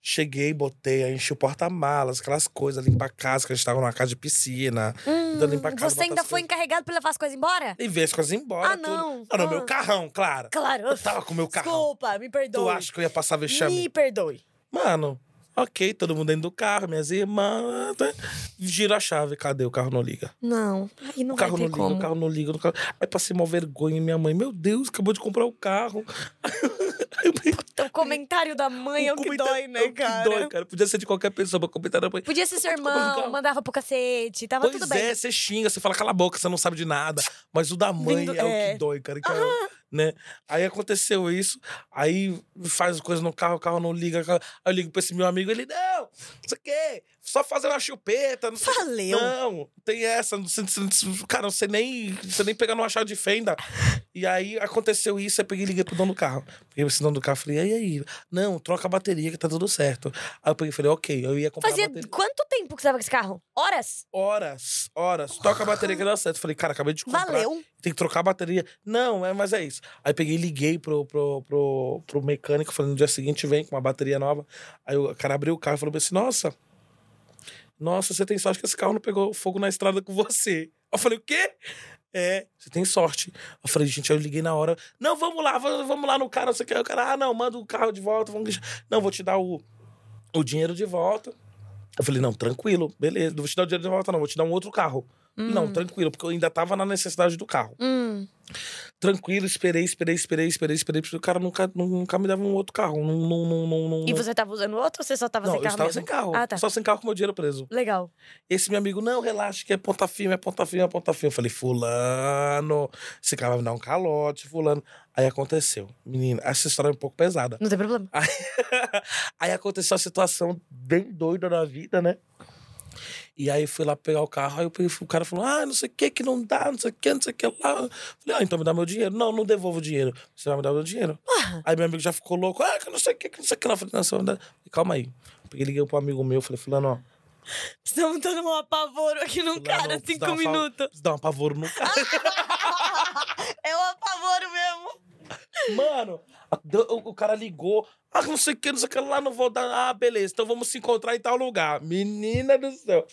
cheguei, botei, enchi o porta-malas, aquelas coisas, limpa a casa, que a gente tava numa casa de piscina. Hum, então limpa a casa, você ainda foi coisas. encarregado pra levar as coisas embora? E ver as coisas embora. Ah, tudo. não. Ah, no Ah. meu carrão, claro. Claro. Eu tava com o meu carrão. Desculpa, me perdoe. Tu acha que eu ia passar vexame? Me perdoe. Mano, ok, todo mundo dentro do carro, minhas irmãs. tá? Gira a chave, cadê? O carro não liga. Não, aí não o vai carro ter não liga, como. o carro não liga. O carro... Aí passei uma vergonha, minha mãe. Meu Deus, acabou de comprar o carro. Peguei- O comentário da mãe é o que dói, é né, o que cara? dói, cara. Podia ser de qualquer pessoa, mas comentário da mãe. Podia ser seu irmão, mandava pro cacete, tava Pois tudo bem. é, você xinga, você fala, cala a boca, você não sabe de nada. Mas o da mãe Vindo- é, o é. que dói, cara. que é- né? Aí aconteceu isso, aí faz coisa no carro, o carro não liga. Aí eu ligo pra esse meu amigo, ele, não, não sei o quê, só fazer uma chupeta, não sei Valeu. Não, tem essa, não sei, sei- cara, sei nem, sei nem pegar numa chave de fenda. E aí aconteceu isso, aí peguei e liguei pro dono do carro. Peguei esse dono do carro, falei, e aí? Não, troca a bateria que tá tudo certo. Aí eu peguei e falei, ok, eu ia comprar Fazia quanto tempo que você tava com esse carro? Horas? Horas, horas. Toca a bateria que dá certo. Falei, cara, acabei de comprar. Valeu. Tem que trocar a bateria. Não, é, mas é isso. Aí peguei e liguei pro, pro, pro, pro mecânico, falei, no dia seguinte vem com uma bateria nova. Aí o cara abriu o carro e falou assim, nossa, nossa, você tem sorte que esse carro não pegou fogo na estrada com você. Eu falei, o quê? É, você tem sorte. Eu falei, gente, eu liguei na hora. Não, vamos lá, vamos, lá no carro, não sei o cara, ah, não, manda o carro de volta. Vamos... Não, vou te dar o, o dinheiro de volta. Eu falei, não, tranquilo, beleza. Não vou te dar o dinheiro de volta, não, vou te dar um outro carro. Não, tranquilo, porque eu ainda tava na necessidade do carro. Hum. Tranquilo, esperei, esperei, esperei, esperei, esperei. porque O cara nunca, nu- nunca me dava um outro carro. Não, não, não, não, não, E você tava usando outro ou você só tava não, sem eu carro estava mesmo? sem carro. Ah, tá. Só sem carro com meu dinheiro preso. Legal. Esse meu amigo, não, relaxa, que é ponta firme, é ponta firme, é ponta firme. Eu falei, fulano, esse cara vai me dar um calote, fulano. Aí aconteceu. Menina, essa história é um pouco pesada. Não tem problema. Aí, aí aconteceu a situação bem doida na vida, né? E aí fui lá pegar o carro, aí eu o cara falou: Ah, não sei o que, que não dá, não sei o que, não sei o que lá. Falei, ah, então me dá meu dinheiro. Não, não devolvo o dinheiro. Você vai me dar o meu dinheiro. Aí meu amigo já ficou louco, ah, que não sei o que, que não sei o que lá. Falei, não, você vai me dar. Calma aí. Peguei, liguei pro amigo meu, falei, fulano, ó. Estamos dando um apavoro aqui no fulano, cara, cinco uma fa- minutos. preciso dar um apavoro no carro. É um apavoro mesmo. Mano, o cara ligou. Ah, não sei o que, não sei o que lá, não vou dar. Ah, beleza, então vamos se encontrar em tal lugar. Menina do céu.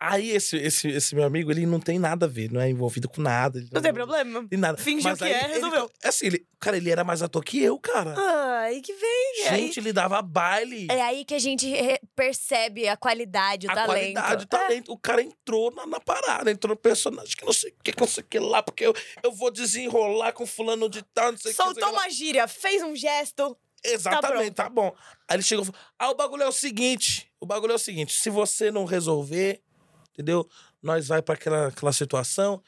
Aí esse, esse, esse meu amigo, ele não tem nada a ver, não é envolvido com nada. ele Não tem problema. Tem nada. Fingiu Mas que aí é, ele- resolveu. assim, ele, cara, ele era mais ator que eu, cara. Ai, que vem. É aí- Gente, ele dava baile. É aí que a gente percebe a qualidade, o a talento. qualidade, o É. talento. O cara entrou na, na parada, entrou no personagem que não sei o que, não sei o que lá, porque eu, eu vou desenrolar com fulano de tal, não sei o que. não Soltou lá. uma gíria, fez um gesto. Exatamente, Tá tá, bom. Aí ele chegou e falou: Ah, o bagulho é o seguinte: o bagulho é o seguinte, se você não resolver, entendeu? Nós vai pra aquela, aquela situação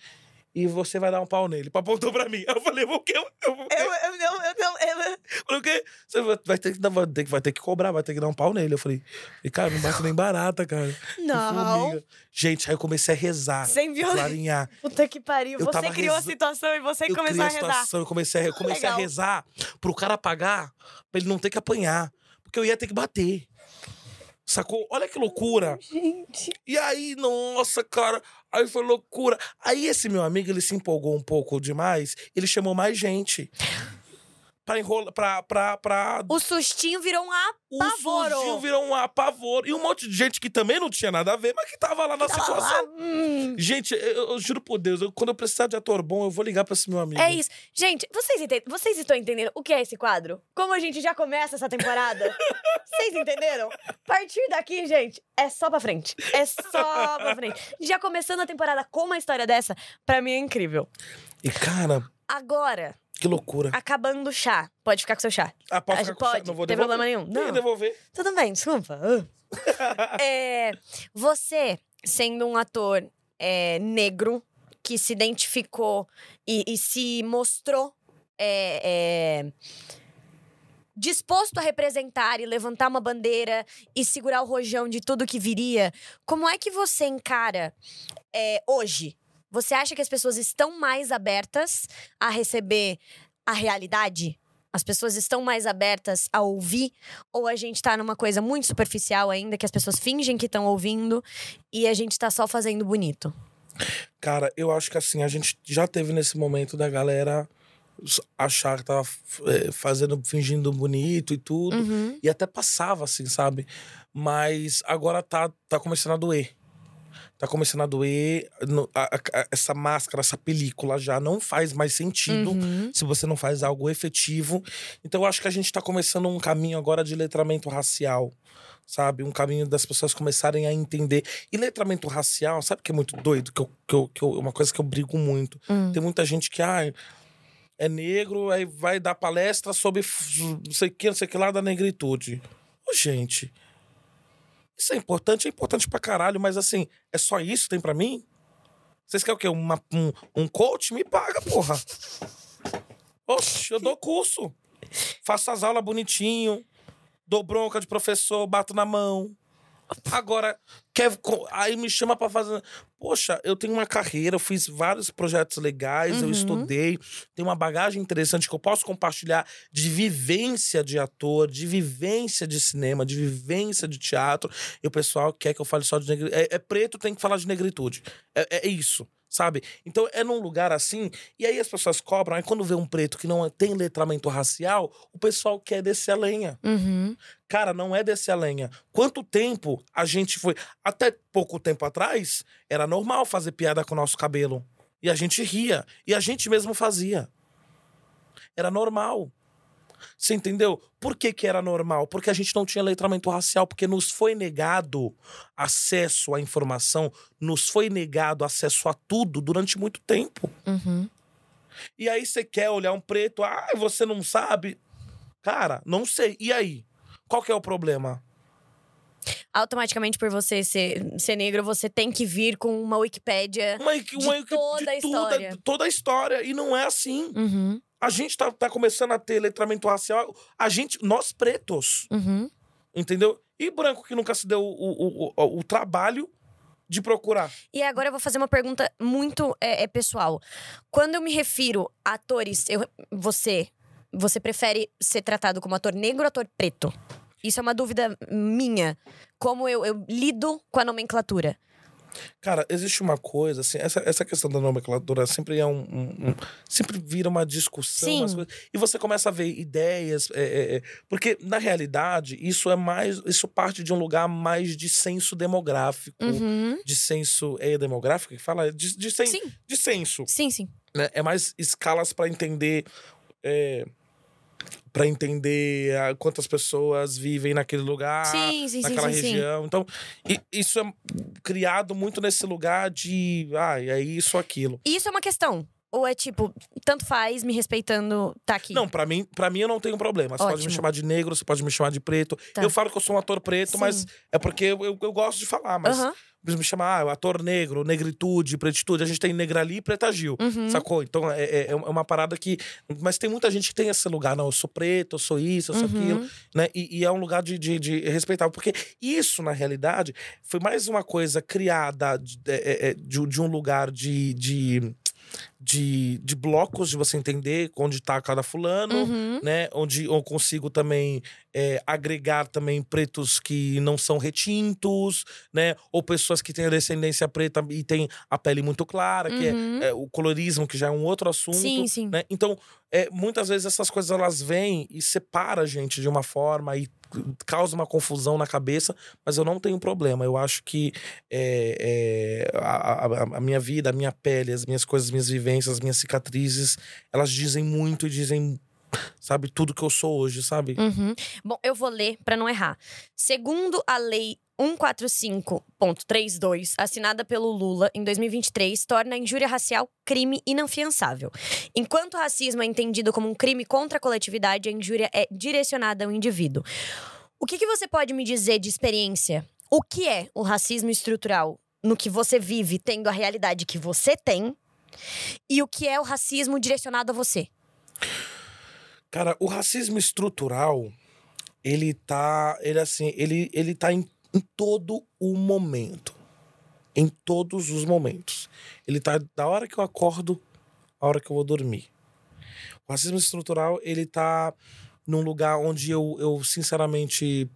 e você vai dar um pau nele. Apontou pra mim. Eu falei, o quê? Eu, eu, Eu, eu, eu, eu, eu, eu- falei, o quê? Você vai ter, que, dar- vai, ter, vai ter que cobrar, vai ter que dar um pau nele. Eu falei, e, cara, não bate nem barata, cara. Não. Gente, aí eu comecei a rezar. Sem violência. Clarinhar. Puta que pariu. Eu Você criou a reza- situação e você eu começou a a rezar. situação, eu comecei, a, eu comecei a rezar pro cara pagar, pra ele não ter que apanhar. Porque eu ia ter que bater. Sacou? Olha que loucura. Gente. E aí, nossa, cara, aí foi loucura. Aí esse meu amigo, ele se empolgou um pouco demais, ele chamou mais gente. Pra enrolar, pra, pra, pra... O sustinho virou um O apavoro. sujinho virou um apavoro. E um monte de gente que também não tinha nada a ver, mas que tava lá na Tava lá, situação. hum. Gente, eu, eu juro por Deus, eu- quando eu precisar de ator bom, eu vou ligar pra esse meu amigo. É isso. Gente, vocês, entendem, vocês estão entendendo o que é esse quadro? Como a gente já começa essa temporada? vocês entenderam? A partir daqui, gente, é só pra frente. É só pra frente. Já começando a temporada com uma história dessa, pra mim é incrível. E, cara, Agora, que loucura. acabando o chá. Pode ficar com seu chá. Ah, posso A ficar com o chá? pode, Não vou tem devolver. problema nenhum. Nem ia Não. devolver. Tudo bem, desculpa. Ah. É, você, sendo um ator é, negro que se identificou e, e se mostrou é, é, disposto a representar e levantar uma bandeira e segurar o rojão de tudo que viria, como é que você encara é, hoje? Você acha que as pessoas estão mais abertas a receber a realidade? As pessoas estão mais abertas a ouvir? Ou a gente tá numa coisa muito superficial ainda, que as pessoas fingem que estão ouvindo e a gente tá só fazendo bonito? Cara, eu acho que assim, a gente já teve nesse momento da galera achar que tava é, fazendo, fingindo bonito e tudo. Uhum. E até passava, assim, sabe? Mas agora tá, tá começando a doer. Tá começando a doer. a- a- essa máscara, essa película já não faz mais sentido Uhum. se você não faz algo efetivo. Então eu acho que a gente tá começando um caminho agora de letramento racial. Sabe? Um caminho das pessoas começarem a entender. E letramento racial, sabe o que é muito doido? Que eu, que eu, que eu, uma coisa que eu brigo muito. Hum. Tem muita gente que, ah, é negro, aí vai dar palestra sobre não sei o que, não sei o que lá da negritude. Ô, gente, isso é importante, é importante pra caralho, mas assim, é só isso que tem pra mim? Vocês querem o quê? Uma- um, um coach? Me paga, porra. Oxe, eu dou curso. Faço as aulas bonitinho, dou bronca de professor, bato na mão. Agora, quer, aí me chama pra fazer. Poxa, eu tenho uma carreira, eu fiz vários projetos legais, eu Uhum. estudei, tenho uma bagagem interessante que eu posso compartilhar de vivência de ator, de vivência de cinema, de vivência de teatro. E o pessoal quer que eu fale só de negritude. É, é preto, tem que falar de negritude. É, é isso, sabe? Então é num lugar assim, e aí as pessoas cobram, aí quando vê um preto que não tem letramento racial, o pessoal quer descer a lenha. Uhum. Cara, não é descer a lenha. Quanto tempo a gente foi. Até pouco tempo atrás, era normal fazer piada com o nosso cabelo. E a gente ria. E a gente mesmo fazia. Era normal. Você entendeu? Por que, que era normal? Porque a gente não tinha letramento racial, porque nos foi negado acesso à informação, nos foi negado acesso a tudo durante muito tempo. Uhum. E aí você quer olhar um preto, ah, você não sabe. Cara, não sei. E aí? Qual que é o problema? Automaticamente, por você ser, ser negro, você tem que vir com uma Wikipédia. Uma, De uma, toda a história. toda a história. E não é assim. Uhum. A gente tá, tá começando a ter letramento racial. A gente, nós pretos, Uhum. entendeu? E branco que nunca se deu o, o, o, o trabalho de procurar. E agora eu vou fazer uma pergunta muito é, é, pessoal. Quando eu me refiro a atores, eu- você, você prefere ser tratado como ator negro ou ator preto? Isso é uma dúvida minha. Como eu, eu lido com a nomenclatura? Cara, existe uma coisa, assim, essa, essa questão da nomenclatura sempre é um. um- um- sempre vira uma discussão. Coisas, e você começa a ver ideias. é, é, é, porque, na realidade, isso é mais. Isso parte de um lugar mais de senso demográfico. Uhum. De senso. É demográfico que fala? De, de, sen- Sim, de senso. sim, sim. né? É mais escalas para entender. É, para entender ah, quantas pessoas vivem naquele lugar sim, sim, naquela sim, região. Então, i- isso é criado muito nesse lugar de, ah, é isso, aquilo. Isso é uma questão. Ou é tipo, tanto faz, me respeitando, tá aqui? Não, pra mim, pra mim eu não tenho problema. Você pode me Ótimo. chamar de negro, você pode me chamar de preto. Tá. Eu falo que eu sou um ator preto, Sim. mas é porque eu, eu, eu gosto de falar. Mas Aham. me chamar ah, ator negro, negritude, pretitude. A gente tem Negrali e Preta Gil, Uhum. sacou? Então é, é, é uma parada que. Mas tem muita gente que tem esse lugar, não, eu sou preto, eu sou isso, eu sou Uhum. aquilo, né? E, e é um lugar de, de, de respeitar. Porque isso, na realidade, foi mais uma coisa criada de, é, é, de, de um lugar de. De de, blocos de você entender onde tá cada fulano, Uhum. né? Onde eu consigo também é, agregar também pretos que não são retintos, né? Ou pessoas que têm a descendência preta e têm a pele muito clara, que Uhum. é, é o colorismo, que já é um outro assunto. Sim, sim. Né? Então, é, muitas vezes essas coisas elas vêm e separa a gente de uma forma e causa uma confusão na cabeça, mas eu não tenho problema. Eu acho que é, é, a, a- a minha vida, a minha pele, as minhas coisas, as minhas vivências, as minhas cicatrizes, elas dizem muito e dizem, sabe, tudo que eu sou hoje, sabe? Uhum. Bom, eu vou ler pra não errar. Segundo a lei 145.32, assinada pelo Lula em 2023, torna a injúria racial crime inafiançável. Enquanto o racismo é entendido como um crime contra a coletividade, a injúria é direcionada ao indivíduo. O que, que você pode me dizer de experiência? O que é o racismo estrutural no que você vive, tendo a realidade que você tem? E o que é o racismo direcionado a você? Cara, o racismo estrutural, ele tá, ele assim, ele, ele tá em, em todo o momento. Em todos os momentos. Ele tá da hora que eu acordo, a hora que eu vou dormir. O racismo estrutural, ele tá num lugar onde eu, eu sinceramente...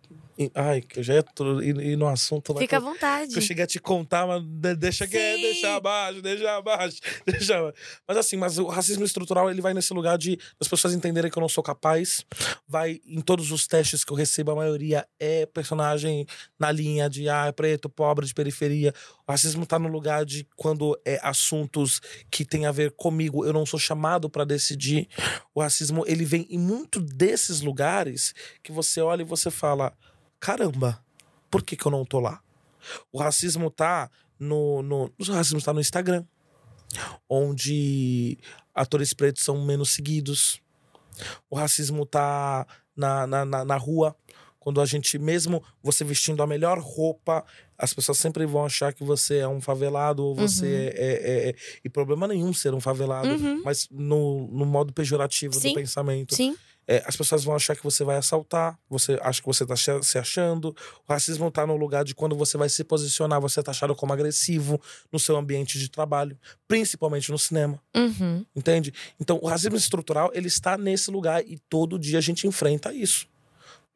Ai, que eu já ia ir, no assunto lá. Fica à vontade. que eu cheguei a te contar, mas de- deixa que deixa abaixo, deixa abaixo, deixa abaixo. Mas assim, mas o racismo estrutural, ele vai nesse lugar de as pessoas entenderem que eu não sou capaz. Vai em todos os testes que eu recebo, a maioria é personagem na linha de ah, é preto, pobre, de periferia. O racismo tá no lugar de quando é assuntos que tem a ver comigo, eu não sou chamado para decidir. O racismo, ele vem em muito desses lugares que você olha e você fala: caramba, por que, que eu não tô lá? O racismo tá no, no. O racismo tá no Instagram. Onde atores pretos são menos seguidos. O racismo tá na, na, na, na rua. Quando a gente, mesmo você vestindo a melhor roupa, as pessoas sempre vão achar que você é um favelado ou você Uhum. é, é- é- E problema nenhum ser um favelado, Uhum. mas no, no modo pejorativo Sim. do pensamento. Sim. É, as pessoas vão achar que você vai assaltar, você acha que você tá che- se achando. O racismo tá no lugar de quando você vai se posicionar, você tá achado como agressivo no seu ambiente de trabalho, principalmente no cinema, Uhum. entende? Então, o racismo estrutural, ele está nesse lugar e todo dia a gente enfrenta isso.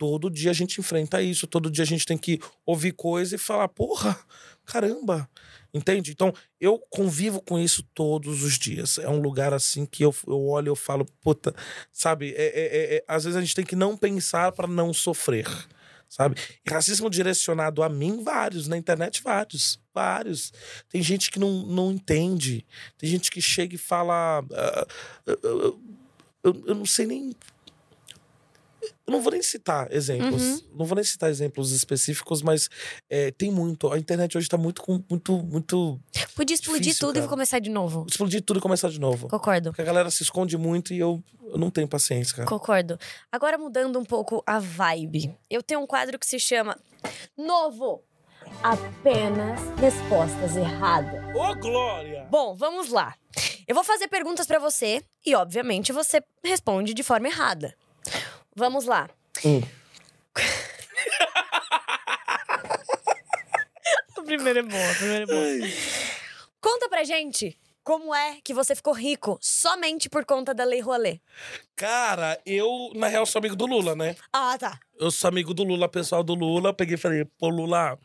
Todo dia a gente enfrenta isso, todo dia a gente tem que ouvir coisa e falar, porra, caramba, entende? Então, eu convivo com isso todos os dias. É um lugar assim que eu, eu olho e eu falo, puta, sabe? É, é- é- é- às vezes a gente tem que não pensar para não sofrer, sabe? E racismo direcionado a mim, vários. Na internet, vários. Vários. Tem gente que não, não entende. Tem gente que chega e fala. ah, eu, eu- eu- eu não sei nem. Eu não vou nem citar exemplos. Uhum. Não vou nem citar exemplos específicos, mas é, tem muito. A internet hoje tá muito muito, muito. Podia explodir Difícil, tudo e cara. começar de novo. Explodir tudo e começar de novo. Concordo. Porque a galera se esconde muito e eu, eu não tenho paciência, cara. Concordo. Agora mudando um pouco a vibe. Eu tenho um quadro que se chama Novo. Apenas respostas erradas. Ô, Glória! Bom, vamos lá. Eu vou fazer perguntas pra você e, obviamente, você responde de forma errada. Vamos lá. Hum. a primeira é boa, a primeira é boa. Conta pra gente como é que você ficou rico somente por conta da Lei Rolê. Cara, eu, na real, sou amigo do Lula, né? Ah, tá. Eu sou amigo do Lula, pessoal do Lula. Peguei e falei, pô, Lula,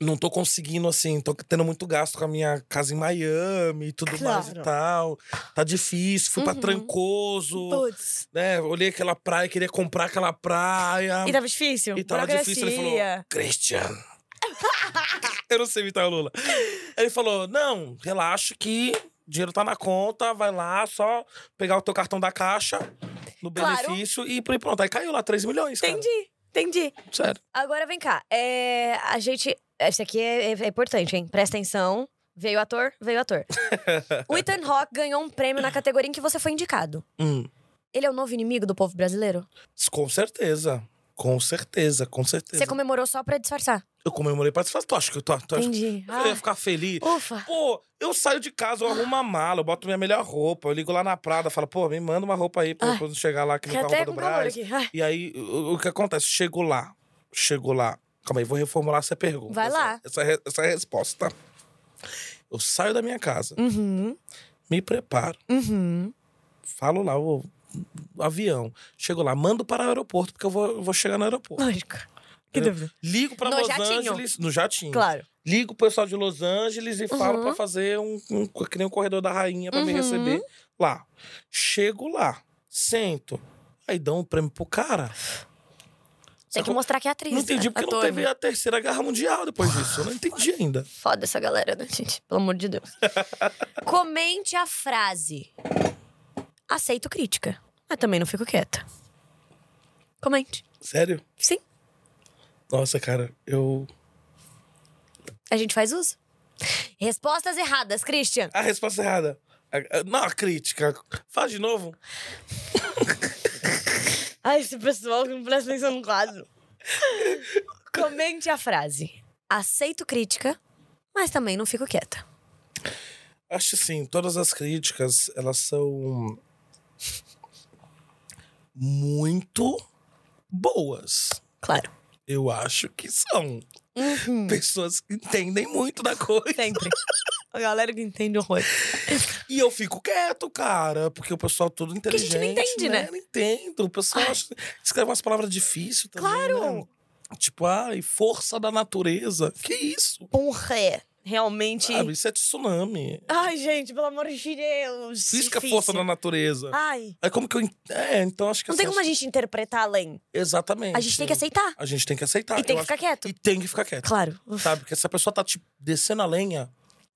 não tô conseguindo, assim, tô tendo muito gasto com a minha casa em Miami e tudo mais e Claro. tal. Tá difícil, fui pra Uhum. Trancoso, Putz. né? Olhei aquela praia, queria comprar aquela praia. E tava difícil? E tava difícil. Ele falou. Christian. eu não sei imitar o Lula. Ele falou: não, relaxa que dinheiro tá na conta, vai lá, só pegar o teu cartão da caixa no Claro. benefício e pronto. Aí caiu lá 3 milhões, cara. Entendi, entendi. Sério. Agora vem cá. É, a gente. Isso aqui é, é- é importante, hein? Presta atenção. Veio ator, veio ator. o Ethan Hawke ganhou um prêmio na categoria em que você foi indicado. Hum, Ele é o novo inimigo do povo brasileiro? com certeza. Com certeza, com certeza. Você comemorou só pra disfarçar. Eu comemorei pra tu acha que eu tô, tu acha Entendi. que eu ia Ah, ficar feliz? ufa. Pô, eu saio de casa, eu arrumo uma mala, eu boto minha melhor roupa, eu ligo lá na Prada, falo, pô, me manda uma roupa aí pra eu quando chegar lá aqui no Fiquei carro até do Brás. aqui. Ai, E aí, o, o que acontece? Chego lá, chego lá. Calma aí, vou reformular essa pergunta. Vai essa- lá. Essa, essa é a resposta. Eu saio da minha casa, Uhum, me preparo, uhum. falo lá, o, o avião. Chego lá, mando para o aeroporto, porque eu vou, eu vou chegar no aeroporto. Lógico. Que dúvida. Ligo No Los jatinho. Angeles, no jatinho. Claro. Ligo pro pessoal de Los Angeles e falo Uhum. pra fazer um, um que nem um corredor da rainha pra me Uhum. receber lá. Chego lá, sento, aí dão um prêmio pro cara. Tem que mostrar que é atriz. Não entendi né? porque não Ator, teve né? a terceira guerra mundial depois disso. Eu não entendi ainda. Foda essa galera, né, gente? Pelo amor de Deus. Comente a frase. Aceito crítica, mas também não fico quieta. Comente. Sério? Sim, Nossa, cara, eu. a gente faz uso. Respostas erradas, Christian. A resposta errada. A- a- Não, a crítica. Faz de novo. Ai, esse pessoal que não presta atenção no quadro. Comente a frase. Aceito crítica, mas também não fico quieta. Acho assim, todas as críticas, elas são muito boas. Claro. Eu acho que são. Uhum. Pessoas que entendem muito da coisa. Sempre. A galera que entende horror. E eu fico quieto, cara, porque o pessoal todo a inteligente. gente não entende, né? Não entendo. O pessoal acha- escreve umas palavras difíceis também. Claro. né? Tipo, ai, força da natureza. Que isso? Porra, é. Realmente. Sabe, isso é tsunami. Ai, gente, pelo amor de Deus. Física difícil. força da natureza. Ai. Aí como que eu. É, então acho que Não tem assim, como a acho- gente interpretar além. Exatamente. A gente tem que aceitar. A gente tem que aceitar. E tem Eu que ficar acho- quieto. E tem que ficar quieto. Claro. Sabe? Porque se a pessoa tá te descendo a lenha,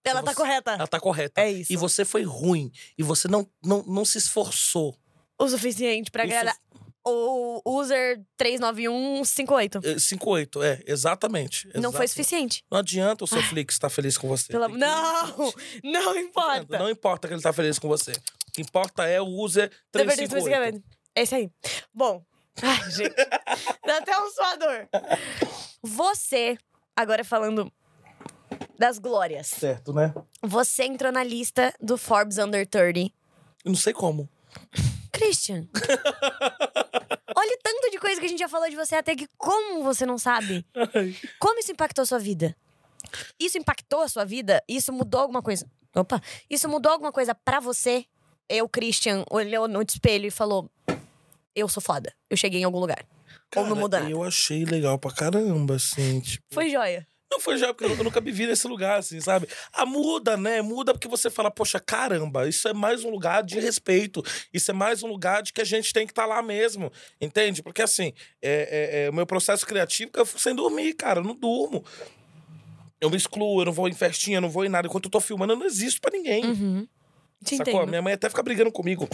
Ela tá você- correta. ela tá correta. É isso. E você foi ruim. E você não, não, não se esforçou. O suficiente pra Isso- agradar. O user 39158. Eh, 5-8, é, exatamente. Não foi suficiente. Não adianta o seu Flix estar feliz com você. Pela... Tem que- Não! Não importa. Não importa que ele tá feliz com você. O que importa é o user Dever 358. É isso aí. Bom. Ai, gente. Dá até um suador. Você, agora falando das glórias. Certo, né? Você entrou na lista do Forbes Under 30. Eu não sei como. Christian. Olha o tanto de coisa que a gente já falou de você até que como você não sabe? Como isso impactou a sua vida? Isso impactou a sua vida? Isso mudou alguma coisa? Opa! Isso mudou alguma coisa pra você? Eu, Christian, olhou no espelho e falou: Eu sou foda. Eu cheguei em algum lugar. Ou não Cara, muda nada. Eu achei legal pra caramba, assim. Tipo, Foi joia. Não foi já, porque eu nunca me vi nesse lugar, assim, sabe? Ah, muda, né? Muda porque você fala, poxa, caramba, isso é mais um lugar de respeito. Isso é mais um lugar de que a gente tem que estar lá mesmo. Entende? Porque, assim, é, é- é o meu processo criativo que eu fico sem dormir, cara. Eu não durmo. Eu me excluo, eu não vou em festinha, eu não vou em nada. Enquanto eu tô filmando, eu não existo pra ninguém. Uhum. Te Sacou? entendo. Minha mãe até fica brigando comigo.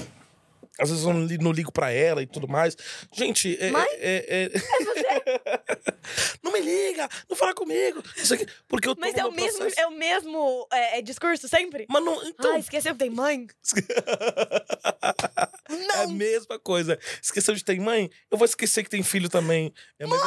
Às vezes eu não li- não ligo pra ela e tudo mais. Gente, é. Mãe? é- é- não me não fala comigo. Isso aqui, porque eu tô Mas é o mesmo, processo. é o mesmo é, é discurso sempre? Mas não. Então, Ah, esqueceu que tem mãe? é a mesma coisa. Esqueceu de ter mãe? Eu vou esquecer que tem filho também. Minha mãe-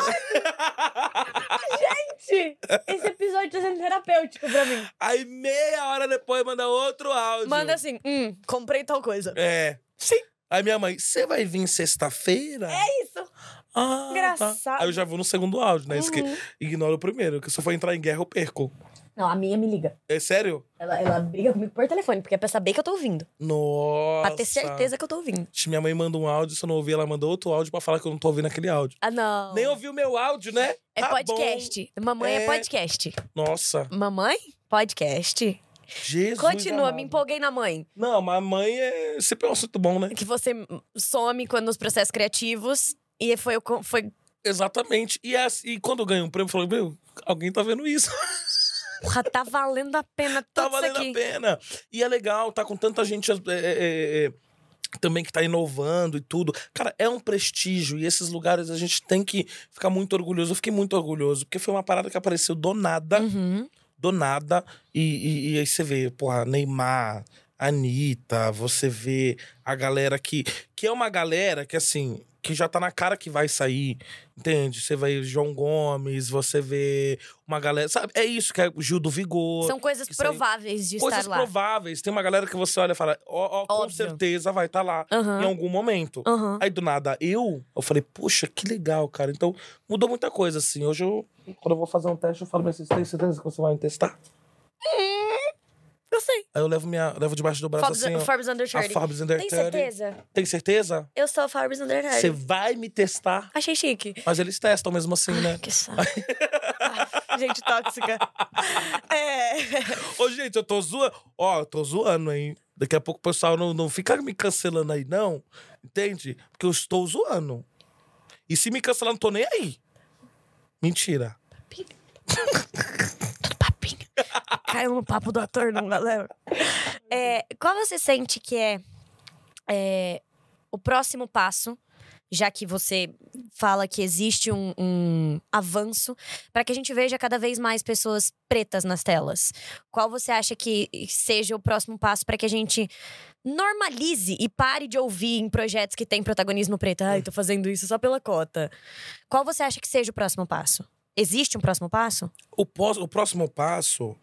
Gente, esse episódio tá sendo terapêutico pra mim. Aí meia hora depois manda outro áudio. Manda assim, hum, comprei tal coisa. É. Sim. Aí minha mãe, você vai vir sexta-feira? É isso. Ah, tá. Engraçado. Aí eu já vou no segundo áudio, né? Esque... Uhum. Ignora o primeiro, que se eu for entrar em guerra eu perco. Não, a minha me liga. É sério? Ela, ela briga comigo por telefone, porque é pra saber que eu tô ouvindo. Nossa. Pra ter certeza que eu tô ouvindo. Minha mãe manda um áudio, se eu não ouvir, ela manda outro áudio pra falar que eu não tô ouvindo aquele áudio. Ah, não. Nem ouviu o meu áudio, né? É Tá podcast. Mamãe é... É. podcast. bom. Nossa, Mamãe? Podcast. Jesus. Continua, amado. me empolguei na mãe. Não, mas a mãe é sempre um assunto bom, né? Que você some quando nos processos criativos. E foi, foi Exatamente. E, é assim- e quando eu ganho um prêmio, eu falo, meu, alguém tá vendo isso. Porra, tá valendo a pena tá tudo valendo isso aqui. a pena. E é legal, tá com tanta gente é, é, é, é, também que tá inovando e tudo. Cara, é um prestígio. E esses lugares a gente tem que ficar muito orgulhoso. Eu fiquei muito orgulhoso, porque foi uma parada que apareceu do nada. Uhum. do nada. E, e, e aí você vê, porra, Neymar, Anitta, você vê a galera que. Que é uma galera que, assim, que já tá na cara que vai sair, entende? Você vai João Gomes, você vê uma galera. Sabe? É isso que é o Gil do Vigor. São coisas sai- prováveis de Coisas estar lá. prováveis. Tem uma galera que você olha e fala, ó, ó, com Óbvio. certeza vai estar lá Aham. em algum momento. Aham. Aí do nada, eu, eu falei, puxa, que legal, cara. Então, mudou muita coisa, assim. Hoje eu, quando eu vou fazer um teste, eu falo, mas você tem certeza que você vai me testar? Eu sei. Aí eu levo minha, levo debaixo do braço Forbes, assim, ó. Forbes Under A 30. Forbes Under Tem 30. certeza? Tem certeza? Eu sou a Forbes Under 30. Você vai me testar? Achei chique. Mas eles testam mesmo assim, né? Que saco. Gente tóxica. É. Ô, gente, eu tô zoando. Ó, eu tô zoando, hein? Daqui a pouco o pessoal não, não fica me cancelando aí, não. Entende? Porque eu estou zoando. E se me cancelar, não tô nem aí. Mentira. Caiu no papo do ator, não, galera. É, qual você sente que é, é, o próximo passo, já que você fala que existe um, um avanço, para que a gente veja cada vez mais pessoas pretas nas telas? Qual você acha que seja o próximo passo para que a gente normalize e pare de ouvir em projetos que tem protagonismo preto? Ai, tô fazendo isso só pela cota. Qual você acha que seja o próximo passo? Existe um próximo passo? O, pós- o próximo passo,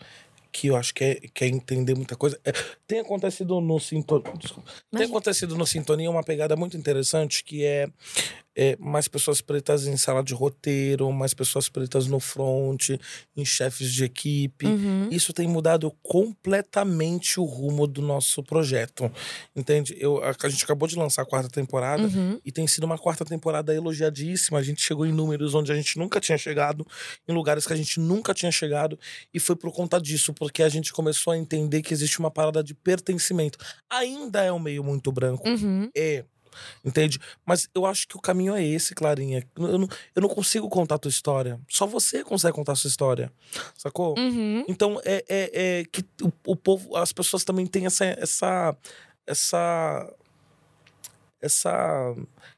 que eu acho que é, que é entender muita coisa. é- tem acontecido no Sintonia. Tem acontecido no Sintonia uma pegada muito interessante que é, é mais pessoas pretas em sala de roteiro, mais pessoas pretas no front, em chefes de equipe. Uhum. Isso tem mudado completamente o rumo do nosso projeto. Entende? Eu, a, a gente acabou de lançar a quarta temporada. Uhum. E tem sido uma quarta temporada elogiadíssima. A gente chegou em números onde a gente nunca tinha chegado, em lugares que a gente nunca tinha chegado. E foi por conta disso, porque a gente começou a entender que existe uma parada de pertencimento. Ainda é um meio muito branco. Uhum. É. Entende? Mas eu acho que o caminho é esse, Clarinha. Eu não, eu não consigo contar a tua história. Só você consegue contar a sua história. Sacou? Uhum. Então é, é, é que o, o povo, as pessoas também têm essa essa essa essa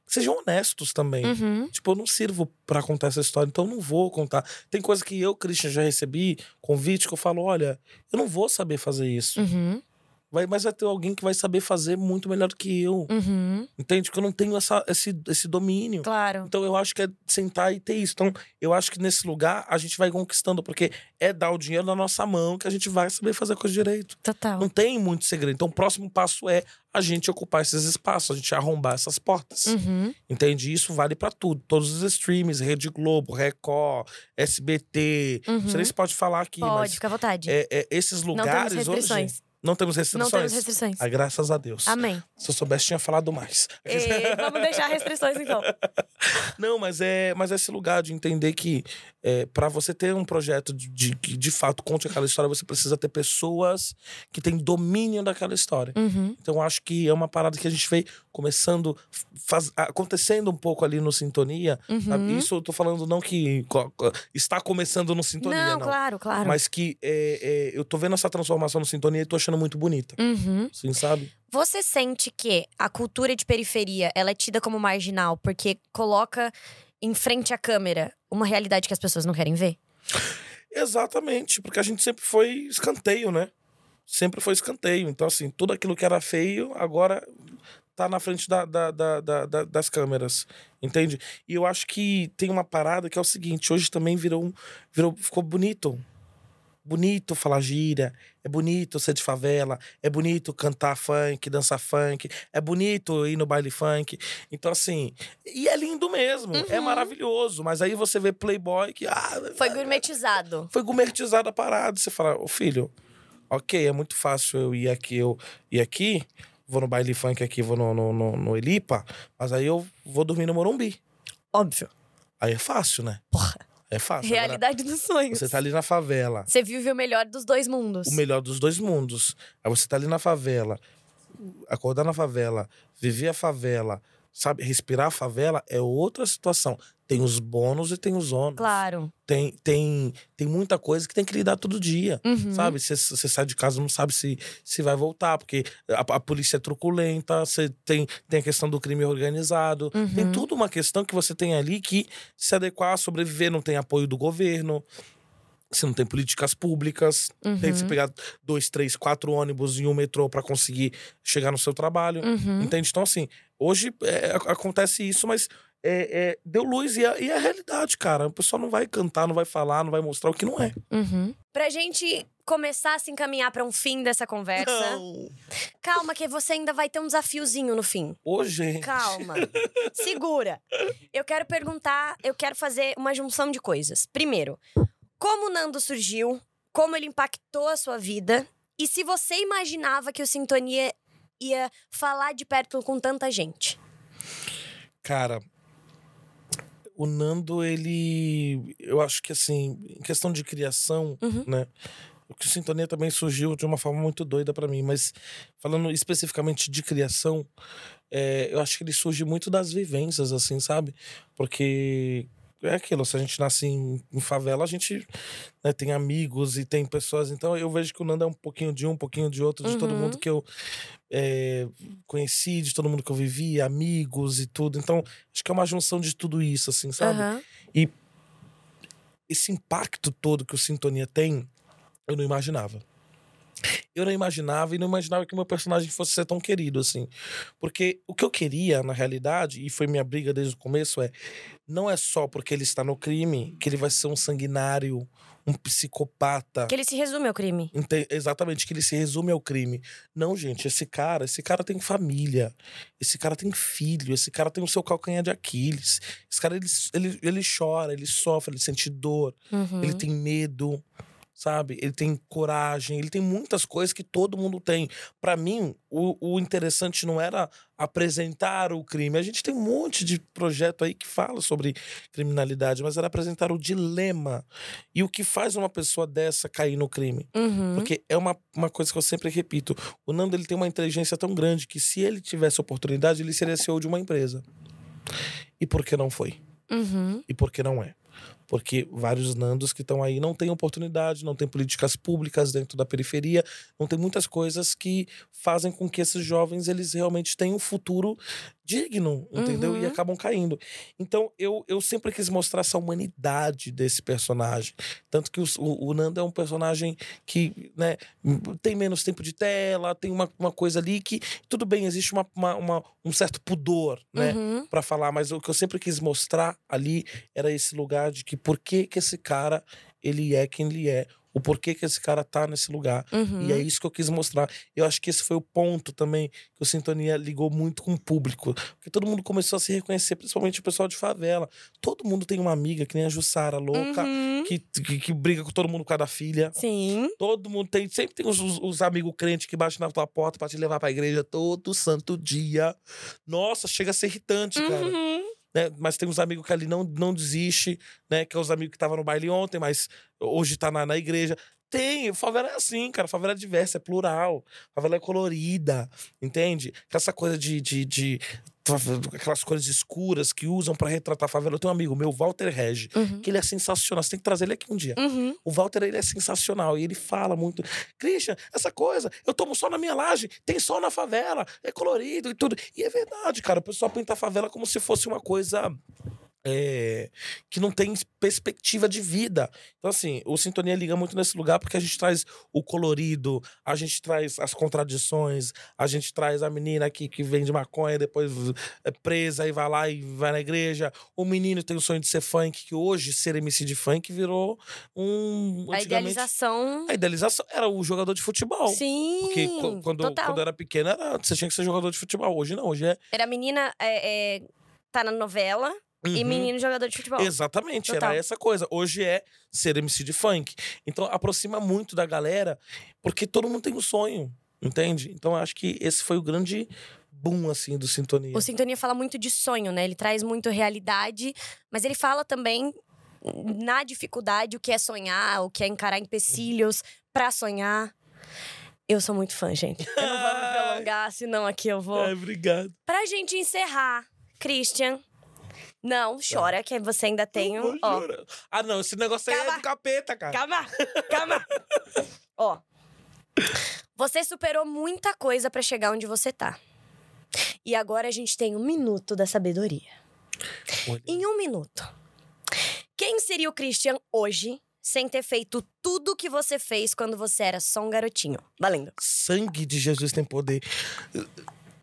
sejam honestos também. Uhum. Tipo, eu não sirvo pra contar essa história, então eu não vou contar. Tem coisa que eu, Christian, já recebi convite que eu falo, olha, eu não vou saber fazer isso. Uhum. Vai, mas vai ter alguém que vai saber fazer muito melhor do que eu. Uhum. Entende? Que eu não tenho essa, esse, esse domínio. Claro. Então eu acho que é sentar e ter isso. Então eu acho que nesse lugar a gente vai conquistando, porque é dar o dinheiro na nossa mão que a gente vai saber fazer a coisa direito. Total. Não tem muito segredo. Então o próximo passo é a gente ocupar esses espaços, a gente arrombar essas portas. Uhum. Entende? Isso vale pra tudo. Todos os streams, Rede Globo, Record, SBT. Uhum. Você nem se pode falar aqui, Pode, mas fica à vontade. é, é, esses lugares hoje. Não temos Não restrições? temos restrições. Ah, graças a Deus. Amém. Se eu soubesse, tinha falado mais. E vamos deixar restrições, então. Não, mas é, mas é esse lugar de entender que é, para você ter um projeto de, de que de fato conte aquela história, você precisa ter pessoas que têm domínio daquela história. Uhum. Então acho que é uma parada que a gente vem começando, faz- acontecendo um pouco ali no Sintonia. Uhum. Isso eu tô falando não que está começando no Sintonia, Não, não. claro, claro. Mas que é, é, eu tô vendo essa transformação no Sintonia e tô achando muito bonita. Uhum. Assim, sabe? Você sente que a cultura de periferia ela é tida como marginal porque coloca em frente à câmera uma realidade que as pessoas não querem ver? Exatamente, porque a gente sempre foi escanteio, né? Sempre foi escanteio. Então, assim, tudo aquilo que era feio, agora tá na frente da, da- da- da- da- das câmeras. Entende? E eu acho que tem uma parada que é o seguinte: hoje também virou. um- virou ficou bonito. Bonito falar gíria, é bonito ser de favela, é bonito cantar funk, dançar funk, é bonito ir no baile funk. Então, assim, e é lindo mesmo, é Uhum. maravilhoso. Mas aí você vê Playboy que. Ah, Foi gourmetizado. foi gourmetizada a parada. Você fala, ô filho, ok, é muito fácil eu ir aqui, eu ir aqui, vou no baile funk aqui, vou no, no, no, no Elipa, mas aí eu vou dormir no Morumbi. Óbvio. Aí é fácil, né? Porra. É fácil. Agora, Realidade dos sonhos. você tá ali na favela, Você vive o melhor dos dois mundos. o melhor dos dois mundos. Aí você tá ali na favela, acordar na favela, viver a favela, sabe? Respirar a favela é outra situação. Tem os bônus e tem os ônus. Claro. Tem, tem, tem muita coisa que tem que lidar todo dia. Uhum. Sabe? Você sai de casa não sabe se, se vai voltar, porque a, a polícia é truculenta, você tem, tem a questão do crime organizado. Tem Uhum. tudo uma questão que você tem ali que se adequar, sobreviver, não tem apoio do governo. Você não tem políticas públicas. Uhum. Tem que você pegar dois, três, quatro ônibus e um metrô para conseguir chegar no seu trabalho. Uhum. Entende? Então, assim, hoje é, acontece isso, mas é, é, deu luz e é, e é a realidade, cara. O pessoal não vai cantar, não vai falar, não vai mostrar o que não é. Uhum. Pra gente começar a se encaminhar pra um fim dessa conversa. Não. Calma, que você ainda vai ter um desafiozinho no fim. Ô, gente. Calma. Segura. Eu quero perguntar, eu quero fazer uma junção de coisas. Primeiro, como o Nando surgiu? Como ele impactou a sua vida? E se você imaginava que o Sintonia ia falar de perto com tanta gente? Cara, o Nando, ele. Eu acho que, assim, em questão de criação, Uhum. né? O que o Sintonia também surgiu de uma forma muito doida pra mim, mas falando especificamente de criação, é, eu acho que ele surge muito das vivências, assim, sabe? Porque é aquilo, se a gente nasce em, em favela, a gente né, tem amigos e tem pessoas. Então eu vejo que o Nando é um pouquinho de um, um pouquinho de outro, de todo Uhum. mundo que eu é, conheci, de todo mundo que eu vivi, amigos e tudo. Então, acho que é uma junção de tudo isso, assim, sabe? Aham. esse impacto todo que o Sintonia tem, eu não imaginava. Eu não imaginava e não imaginava que meu personagem fosse ser tão querido assim. Porque o que eu queria, na realidade, e foi minha briga desde o começo, é não é só porque ele está no crime que ele vai ser um sanguinário, um psicopata. Que ele se resume ao crime. Ente- Exatamente, que ele se resume ao crime. Não, gente, esse cara, esse cara tem família. Esse cara tem filho, esse cara tem o seu calcanhar de Aquiles. Esse cara, ele, ele, ele chora, ele sofre, ele sente dor, Uhum. ele tem medo, sabe? Ele tem coragem, ele tem muitas coisas que todo mundo tem. Pra mim, o, o interessante não era apresentar o crime. A gente tem um monte de projeto aí que fala sobre criminalidade, mas era apresentar o dilema e o que faz uma pessoa dessa cair no crime. Uhum. Porque é uma, uma coisa que eu sempre repito. O Nando ele tem uma inteligência tão grande que se ele tivesse oportunidade, ele seria CEO de uma empresa. E por que não foi? Uhum. E por que não é? Porque vários Nandos que estão aí não têm oportunidade, não têm políticas públicas dentro da periferia, não tem muitas coisas que fazem com que esses jovens eles realmente tenham um futuro digno, entendeu? E Uhum. acabam caindo. Então eu, eu sempre quis mostrar essa humanidade desse personagem. Tanto que os- o, o Nando é um personagem que né, tem menos tempo de tela, tem uma, uma coisa ali que, tudo bem, existe uma, uma- uma- um certo pudor, né? Uhum. Pra falar, mas o que eu sempre quis mostrar ali era esse lugar de que por que que esse cara ele é quem ele é, o porquê que esse cara tá nesse lugar. Uhum. E é isso que eu quis mostrar. Eu acho que esse foi o ponto também que o Sintonia ligou muito com o público. Porque todo mundo começou a se reconhecer, principalmente o pessoal de favela. Todo mundo tem uma amiga, que nem a Jussara, louca, Uhum. que, que, que briga com todo mundo por causa da filha. Sim. Todo mundo tem, sempre tem os, os- os amigos crentes que batem na tua porta pra te levar pra igreja todo santo dia. Nossa, chega a ser irritante, cara Uhum. Né? Mas tem uns amigos que ali não, não desiste, né? Que é os amigos que estavam no baile ontem, mas hoje tá na, na igreja. Tem, favela é assim, cara. Favela é diversa, é plural. Favela é colorida, entende? Essa coisa de. de, de aquelas cores escuras que usam pra retratar a favela. Eu tenho um amigo meu, Walter Regi, Uhum. que ele é sensacional. Você tem que trazer ele aqui um dia. Uhum. O Walter, ele é sensacional e ele fala muito. Christian, essa coisa, eu tomo sol na minha laje, tem sol na favela, é colorido e tudo. E é verdade, cara. O pessoal pinta a favela como se fosse uma coisa. É, que não tem perspectiva de vida. Então, assim, o Sintonia liga muito nesse lugar porque a gente traz o colorido, a gente traz as contradições, a gente traz a menina que, que vende maconha, depois é presa e vai lá e vai na igreja. O menino tem o sonho de ser funk, que hoje ser MC de funk virou um. A idealização. A idealização era o jogador de futebol. Sim. Porque qu- quando, total. quando eu era pequena, era, você tinha que ser jogador de futebol. Hoje não, hoje é. Era menina. É, é, tá na novela e Uhum. menino jogador de futebol. Exatamente, Total. era essa coisa. Hoje é ser MC de funk. Então aproxima muito da galera, porque todo mundo tem um sonho, entende? Então eu acho que esse foi o grande boom, assim, do Sintonia. O Sintonia fala muito de sonho, né? Ele traz muito realidade, mas ele fala também na dificuldade o que é sonhar, o que é encarar empecilhos pra sonhar. Eu sou muito fã, gente. Eu não vou me prolongar, senão aqui eu vou. Ai, obrigado. Pra gente encerrar, Christian. Não, chora, que você ainda tem um. Ó. Ah, não, esse negócio aí é do capeta, cara. calma, calma. Ó, você superou muita coisa pra chegar onde você tá. E agora a gente tem um minuto da sabedoria. Olha. Em um minuto, quem seria o Christian hoje sem ter feito tudo que você fez quando você era só um garotinho? Valendo. Sangue de Jesus tem poder.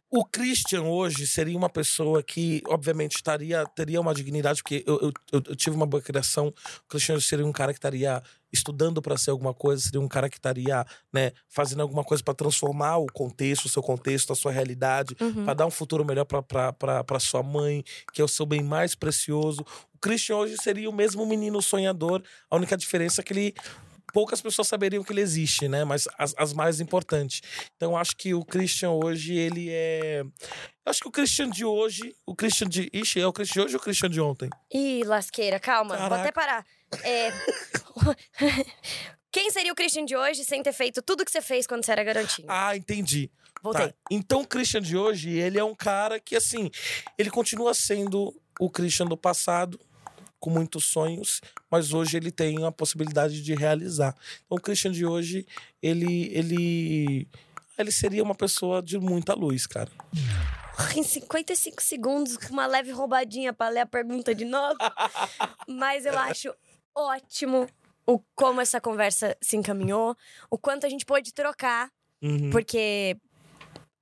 O Christian hoje seria uma pessoa que, obviamente, estaria, teria uma dignidade, porque eu, eu, eu, tive uma boa criação. O Christian seria um cara que estaria estudando para ser alguma coisa, seria um cara que estaria né, fazendo alguma coisa para transformar o contexto, o seu contexto, a sua realidade, Uhum. para dar um futuro melhor para sua mãe, que é o seu bem mais precioso. O Christian hoje seria o mesmo menino sonhador, a única diferença é que ele. Poucas pessoas saberiam que ele existe, né? Mas as, as mais importantes. Então, eu acho que o Christian hoje, ele é. Acho que o Christian de hoje. O Christian de. Ixi, é o Christian de hoje ou o Christian de ontem? Ih, lasqueira, calma. Vou Caraca. até parar. É... Quem seria o Christian de hoje sem ter feito tudo que você fez quando você era garotinho? Ah, entendi. Voltei. Tá. Então, o Christian de hoje, ele é um cara que, assim, ele continua sendo o Christian do passado, com muitos sonhos, mas hoje ele tem a possibilidade de realizar. Então, o Christian de hoje, ele, ele, ele seria uma pessoa de muita luz, cara. Em 55 segundos, com uma leve roubadinha pra ler a pergunta de novo. Mas eu acho ótimo o como essa conversa se encaminhou, o quanto a gente pôde trocar, Uhum. porque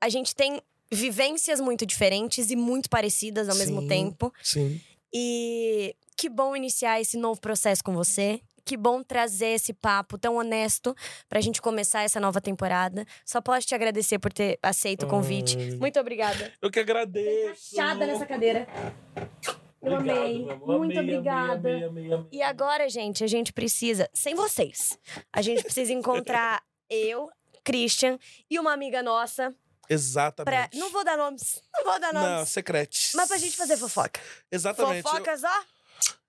a gente tem vivências muito diferentes e muito parecidas ao mesmo Sim. tempo. Sim. E que bom iniciar esse novo processo com você. Que bom trazer esse papo tão honesto pra gente começar essa nova temporada. Só posso te agradecer por ter aceito o convite. Ai. Muito obrigada. Eu que agradeço. Chada nessa cadeira. Eu Obrigado, amei. Muito Amei, obrigada. amei, amei. E agora, gente, a gente precisa, sem vocês, a gente precisa encontrar eu, Christian e uma amiga nossa Exatamente. pra. Não vou dar nomes. Não vou dar Não, nomes. secretes. Mas pra gente fazer fofoca. Exatamente. Fofocas, ó,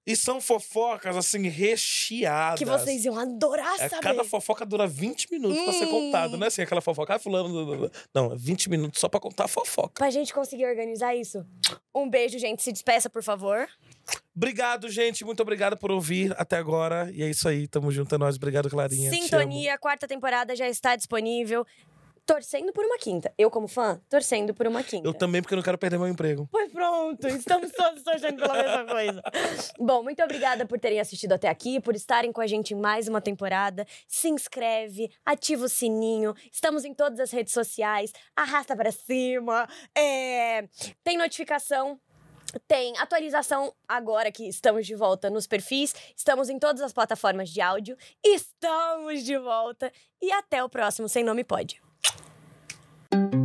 E são fofocas, assim, recheadas. que vocês iam adorar É, saber. cada fofoca dura 20 minutos pra ser Hum. contada, não é assim? Aquela fofoca, ah, fulano. Não, é 20 minutos só pra contar a fofoca. Pra gente conseguir organizar isso. Um beijo, gente. Se despeça, por favor. Obrigado, gente. Muito obrigado por ouvir até agora. E é isso aí, tamo junto, é nóis. Obrigado, Clarinha. Sintonia, quarta temporada já está disponível. Torcendo por uma quinta. Eu, como fã, torcendo por uma quinta. Eu também, porque eu não quero perder meu emprego. Pois pronto, estamos todos torcendo pela mesma coisa. Bom, muito obrigada por terem assistido até aqui, por estarem com a gente em mais uma temporada. Se inscreve, ativa o sininho. Estamos em todas as redes sociais. Arrasta pra cima. é, Tem notificação. Tem atualização agora que estamos de volta nos perfis. Estamos em todas as plataformas de áudio. Estamos de volta. E até o próximo Sem Nome Pode. Thank you.